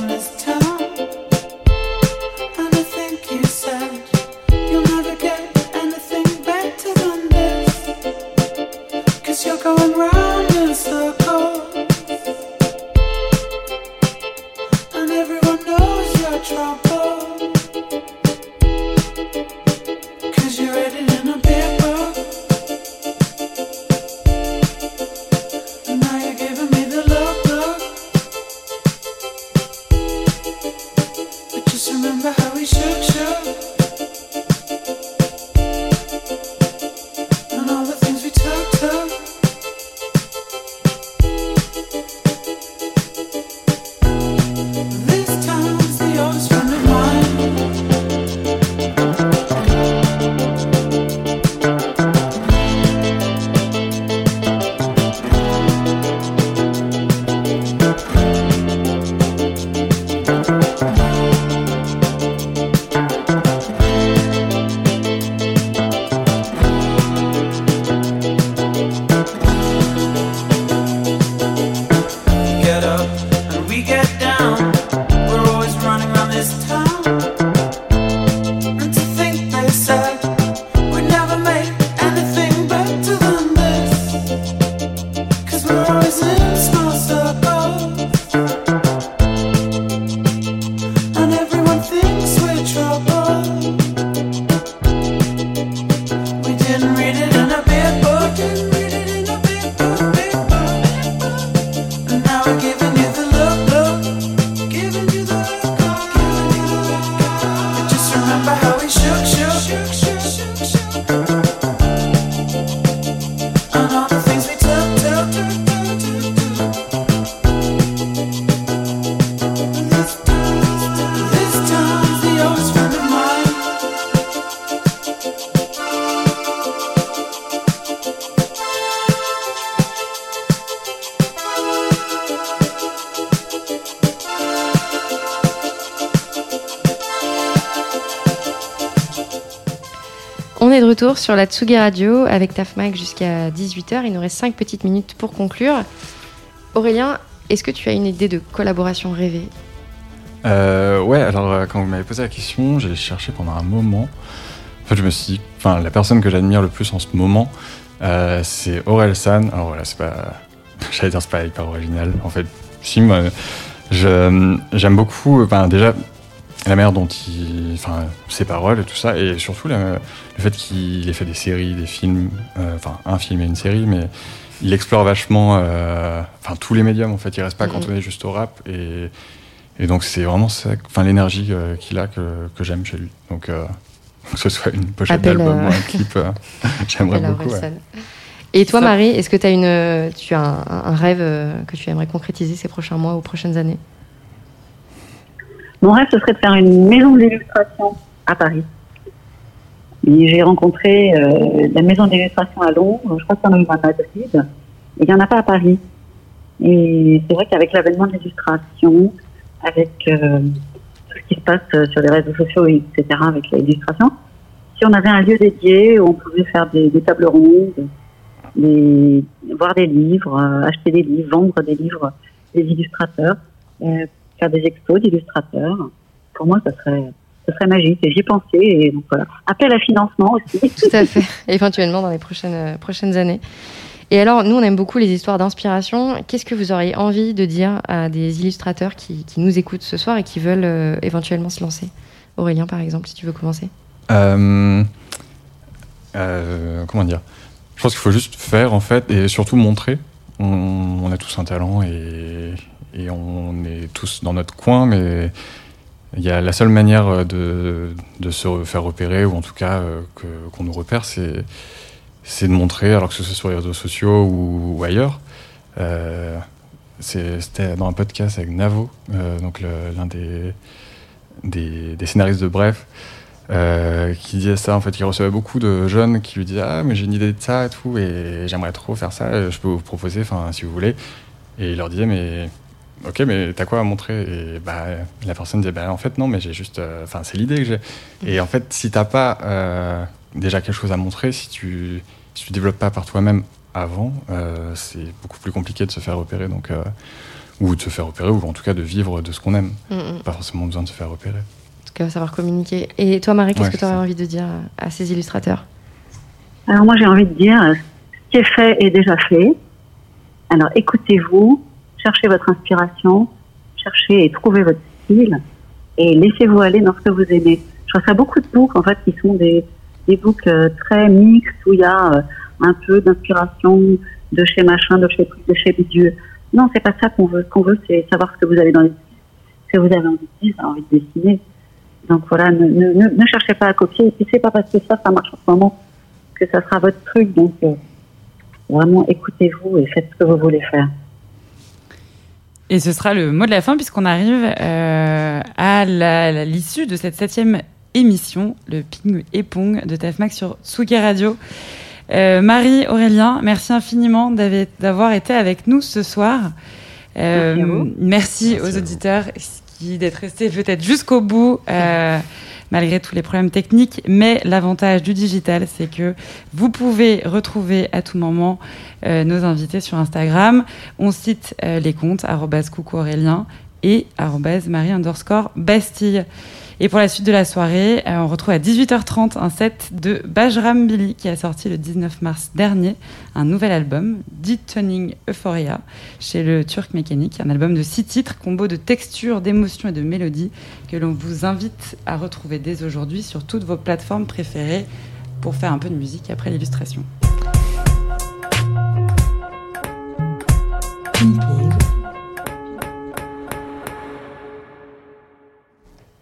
Sur la Tsugi Radio avec Tafmag jusqu'à 18h. Il nous reste 5 petites minutes pour conclure. Aurélien, est-ce que tu as une idée de collaboration rêvée? Euh, ouais, alors euh, quand vous m'avez posé la question, j'ai cherché pendant un moment. En fait, je me suis dit, enfin, la personne que j'admire le plus en ce moment, euh, c'est Aurel San. Alors voilà, c'est pas, *laughs* j'allais dire, c'est pas hyper original. En fait, si, moi, j'aime beaucoup, enfin, déjà, la manière dont il, enfin, ses paroles et tout ça, et surtout la- le fait qu'il ait fait des séries, des films, euh, enfin, un film et une série, mais il explore vachement, euh, enfin, tous les médiums, en fait. Il reste pas Mhm. cantonné juste au rap, et, et donc c'est vraiment ça, enfin, l'énergie euh, qu'il a que, que j'aime chez lui. Donc, euh, *laughs* que ce soit une pochette Appel, d'album ou un clip, *laughs* j'aimerais beaucoup. ouais. Et toi, Marie, est-ce que as une, tu as un, un rêve que tu aimerais concrétiser ces prochains mois ou prochaines années? Mon rêve, ce serait de faire une maison d'illustration à Paris. J'ai rencontré euh, la maison d'illustration à Londres, je crois qu'il y en a à Madrid, et il n'y en a pas à Paris. Et c'est vrai qu'avec l'avènement de l'illustration, avec euh, tout ce qui se passe euh, sur les réseaux sociaux, etc., avec l'illustration, si on avait un lieu dédié où on pouvait faire des, tables rondes, des, voir des livres, acheter des livres, vendre des livres des illustrateurs, faire des expos d'illustrateurs, pour moi, ça serait, ça serait magique. Et j'y ai pensé. Et donc voilà. Appel à financement aussi. *laughs* Tout à fait, éventuellement dans les prochaines, euh, prochaines années. Et alors, nous, on aime beaucoup les histoires d'inspiration. Qu'est-ce que vous auriez envie de dire à des illustrateurs qui, qui nous écoutent ce soir et qui veulent euh, éventuellement se lancer? Aurélien, par exemple, si tu veux commencer. Euh, euh, comment dire? Je pense qu'il faut juste faire en fait et surtout montrer. On, on a tous un talent et, et on est tous dans notre coin, mais il y a la seule manière de, de se faire repérer ou en tout cas euh, qu'on nous repère, c'est de montrer, alors que ce soit sur les réseaux sociaux ou, ailleurs. Euh, C'était dans un podcast avec Navo, euh, donc l'un des, des, scénaristes de Bref, euh, qui disait ça. En fait, il recevait beaucoup de jeunes qui lui disaient Ah, mais j'ai une idée de ça et tout, et j'aimerais trop faire ça, je peux vous proposer, enfin, si vous voulez. Et il leur disait Mais ok, mais t'as quoi à montrer? Et bah, la personne disait Bah, en fait, non, mais j'ai juste. euh, Enfin, c'est l'idée que j'ai. Et en fait, si t'as pas euh, déjà quelque chose à montrer, si tu, si tu développes pas par toi-même avant, euh, c'est beaucoup plus compliqué de se faire repérer. Donc, euh, ou de se faire repérer, ou en tout cas de vivre de ce qu'on aime. Mm, mm. Pas forcément besoin de se faire repérer. En tout cas, savoir communiquer. Et toi, Marie, qu'est-ce Ouais, que tu aurais ça. envie de dire à ces illustrateurs? Alors moi, j'ai envie de dire, ce qui est fait est déjà fait. Alors écoutez-vous, cherchez votre inspiration, cherchez et trouvez votre style, et laissez-vous aller dans ce que vous aimez. Je reçois beaucoup de books en fait qui sont des, des books euh, très mixtes où il y a euh, un peu d'inspiration de chez machin, de chez de chez bidule. Non, c'est pas ça qu'on veut. Ce qu'on veut, c'est savoir ce que vous avez dans les ce que vous avez envie de dire, envie de dessiner. Donc voilà, ne, ne cherchez pas à copier. Et puis c'est pas parce que ça, ça marche en ce moment que ça sera votre truc. Donc euh, vraiment, écoutez-vous et faites ce que vous voulez faire. Et ce sera le mot de la fin puisqu'on arrive euh, à l'issue de cette septième émission, le ping et pong de Tafmax sur Tsugi Radio. Euh, Marie, Aurélien, merci infiniment d'avoir été avec nous ce soir. Euh, Merci aux auditeurs qui- d'être restés peut-être jusqu'au bout. Malgré tous les problèmes techniques, mais l'avantage du digital, c'est que vous pouvez retrouver à tout moment euh, nos invités sur Instagram. On cite euh, les comptes arrobas et arrobas Marie underscore Bastille. Et pour la suite de la soirée, euh, on retrouve à 18h30 un set de Bajram Billy qui a sorti le 19 mars dernier un nouvel album, Deep Tuning Euphoria, chez le Turc Mécanique, un album de six titres, combo de textures, d'émotions et de mélodies que l'on vous invite à retrouver dès aujourd'hui sur toutes vos plateformes préférées pour faire un peu de musique après l'illustration.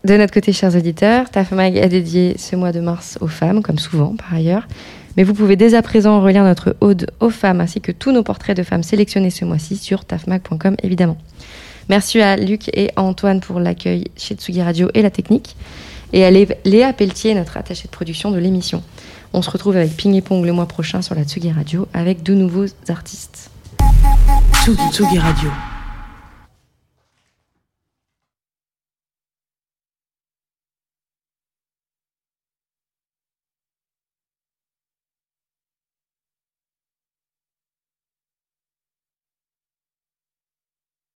De notre côté, chers auditeurs, Tafmag a dédié ce mois de mars aux femmes, comme souvent par ailleurs. Mais vous pouvez dès à présent relire notre ode aux femmes ainsi que tous nos portraits de femmes sélectionnés ce mois-ci sur tafmag.com évidemment. Merci à Luc et à Antoine pour l'accueil chez Tsugi Radio et la technique. Et à Lé- Léa Pelletier, notre attachée de production de l'émission. On se retrouve avec Ping et Pong le mois prochain sur la Tsugi Radio avec de nouveaux artistes. Tsugi Radio.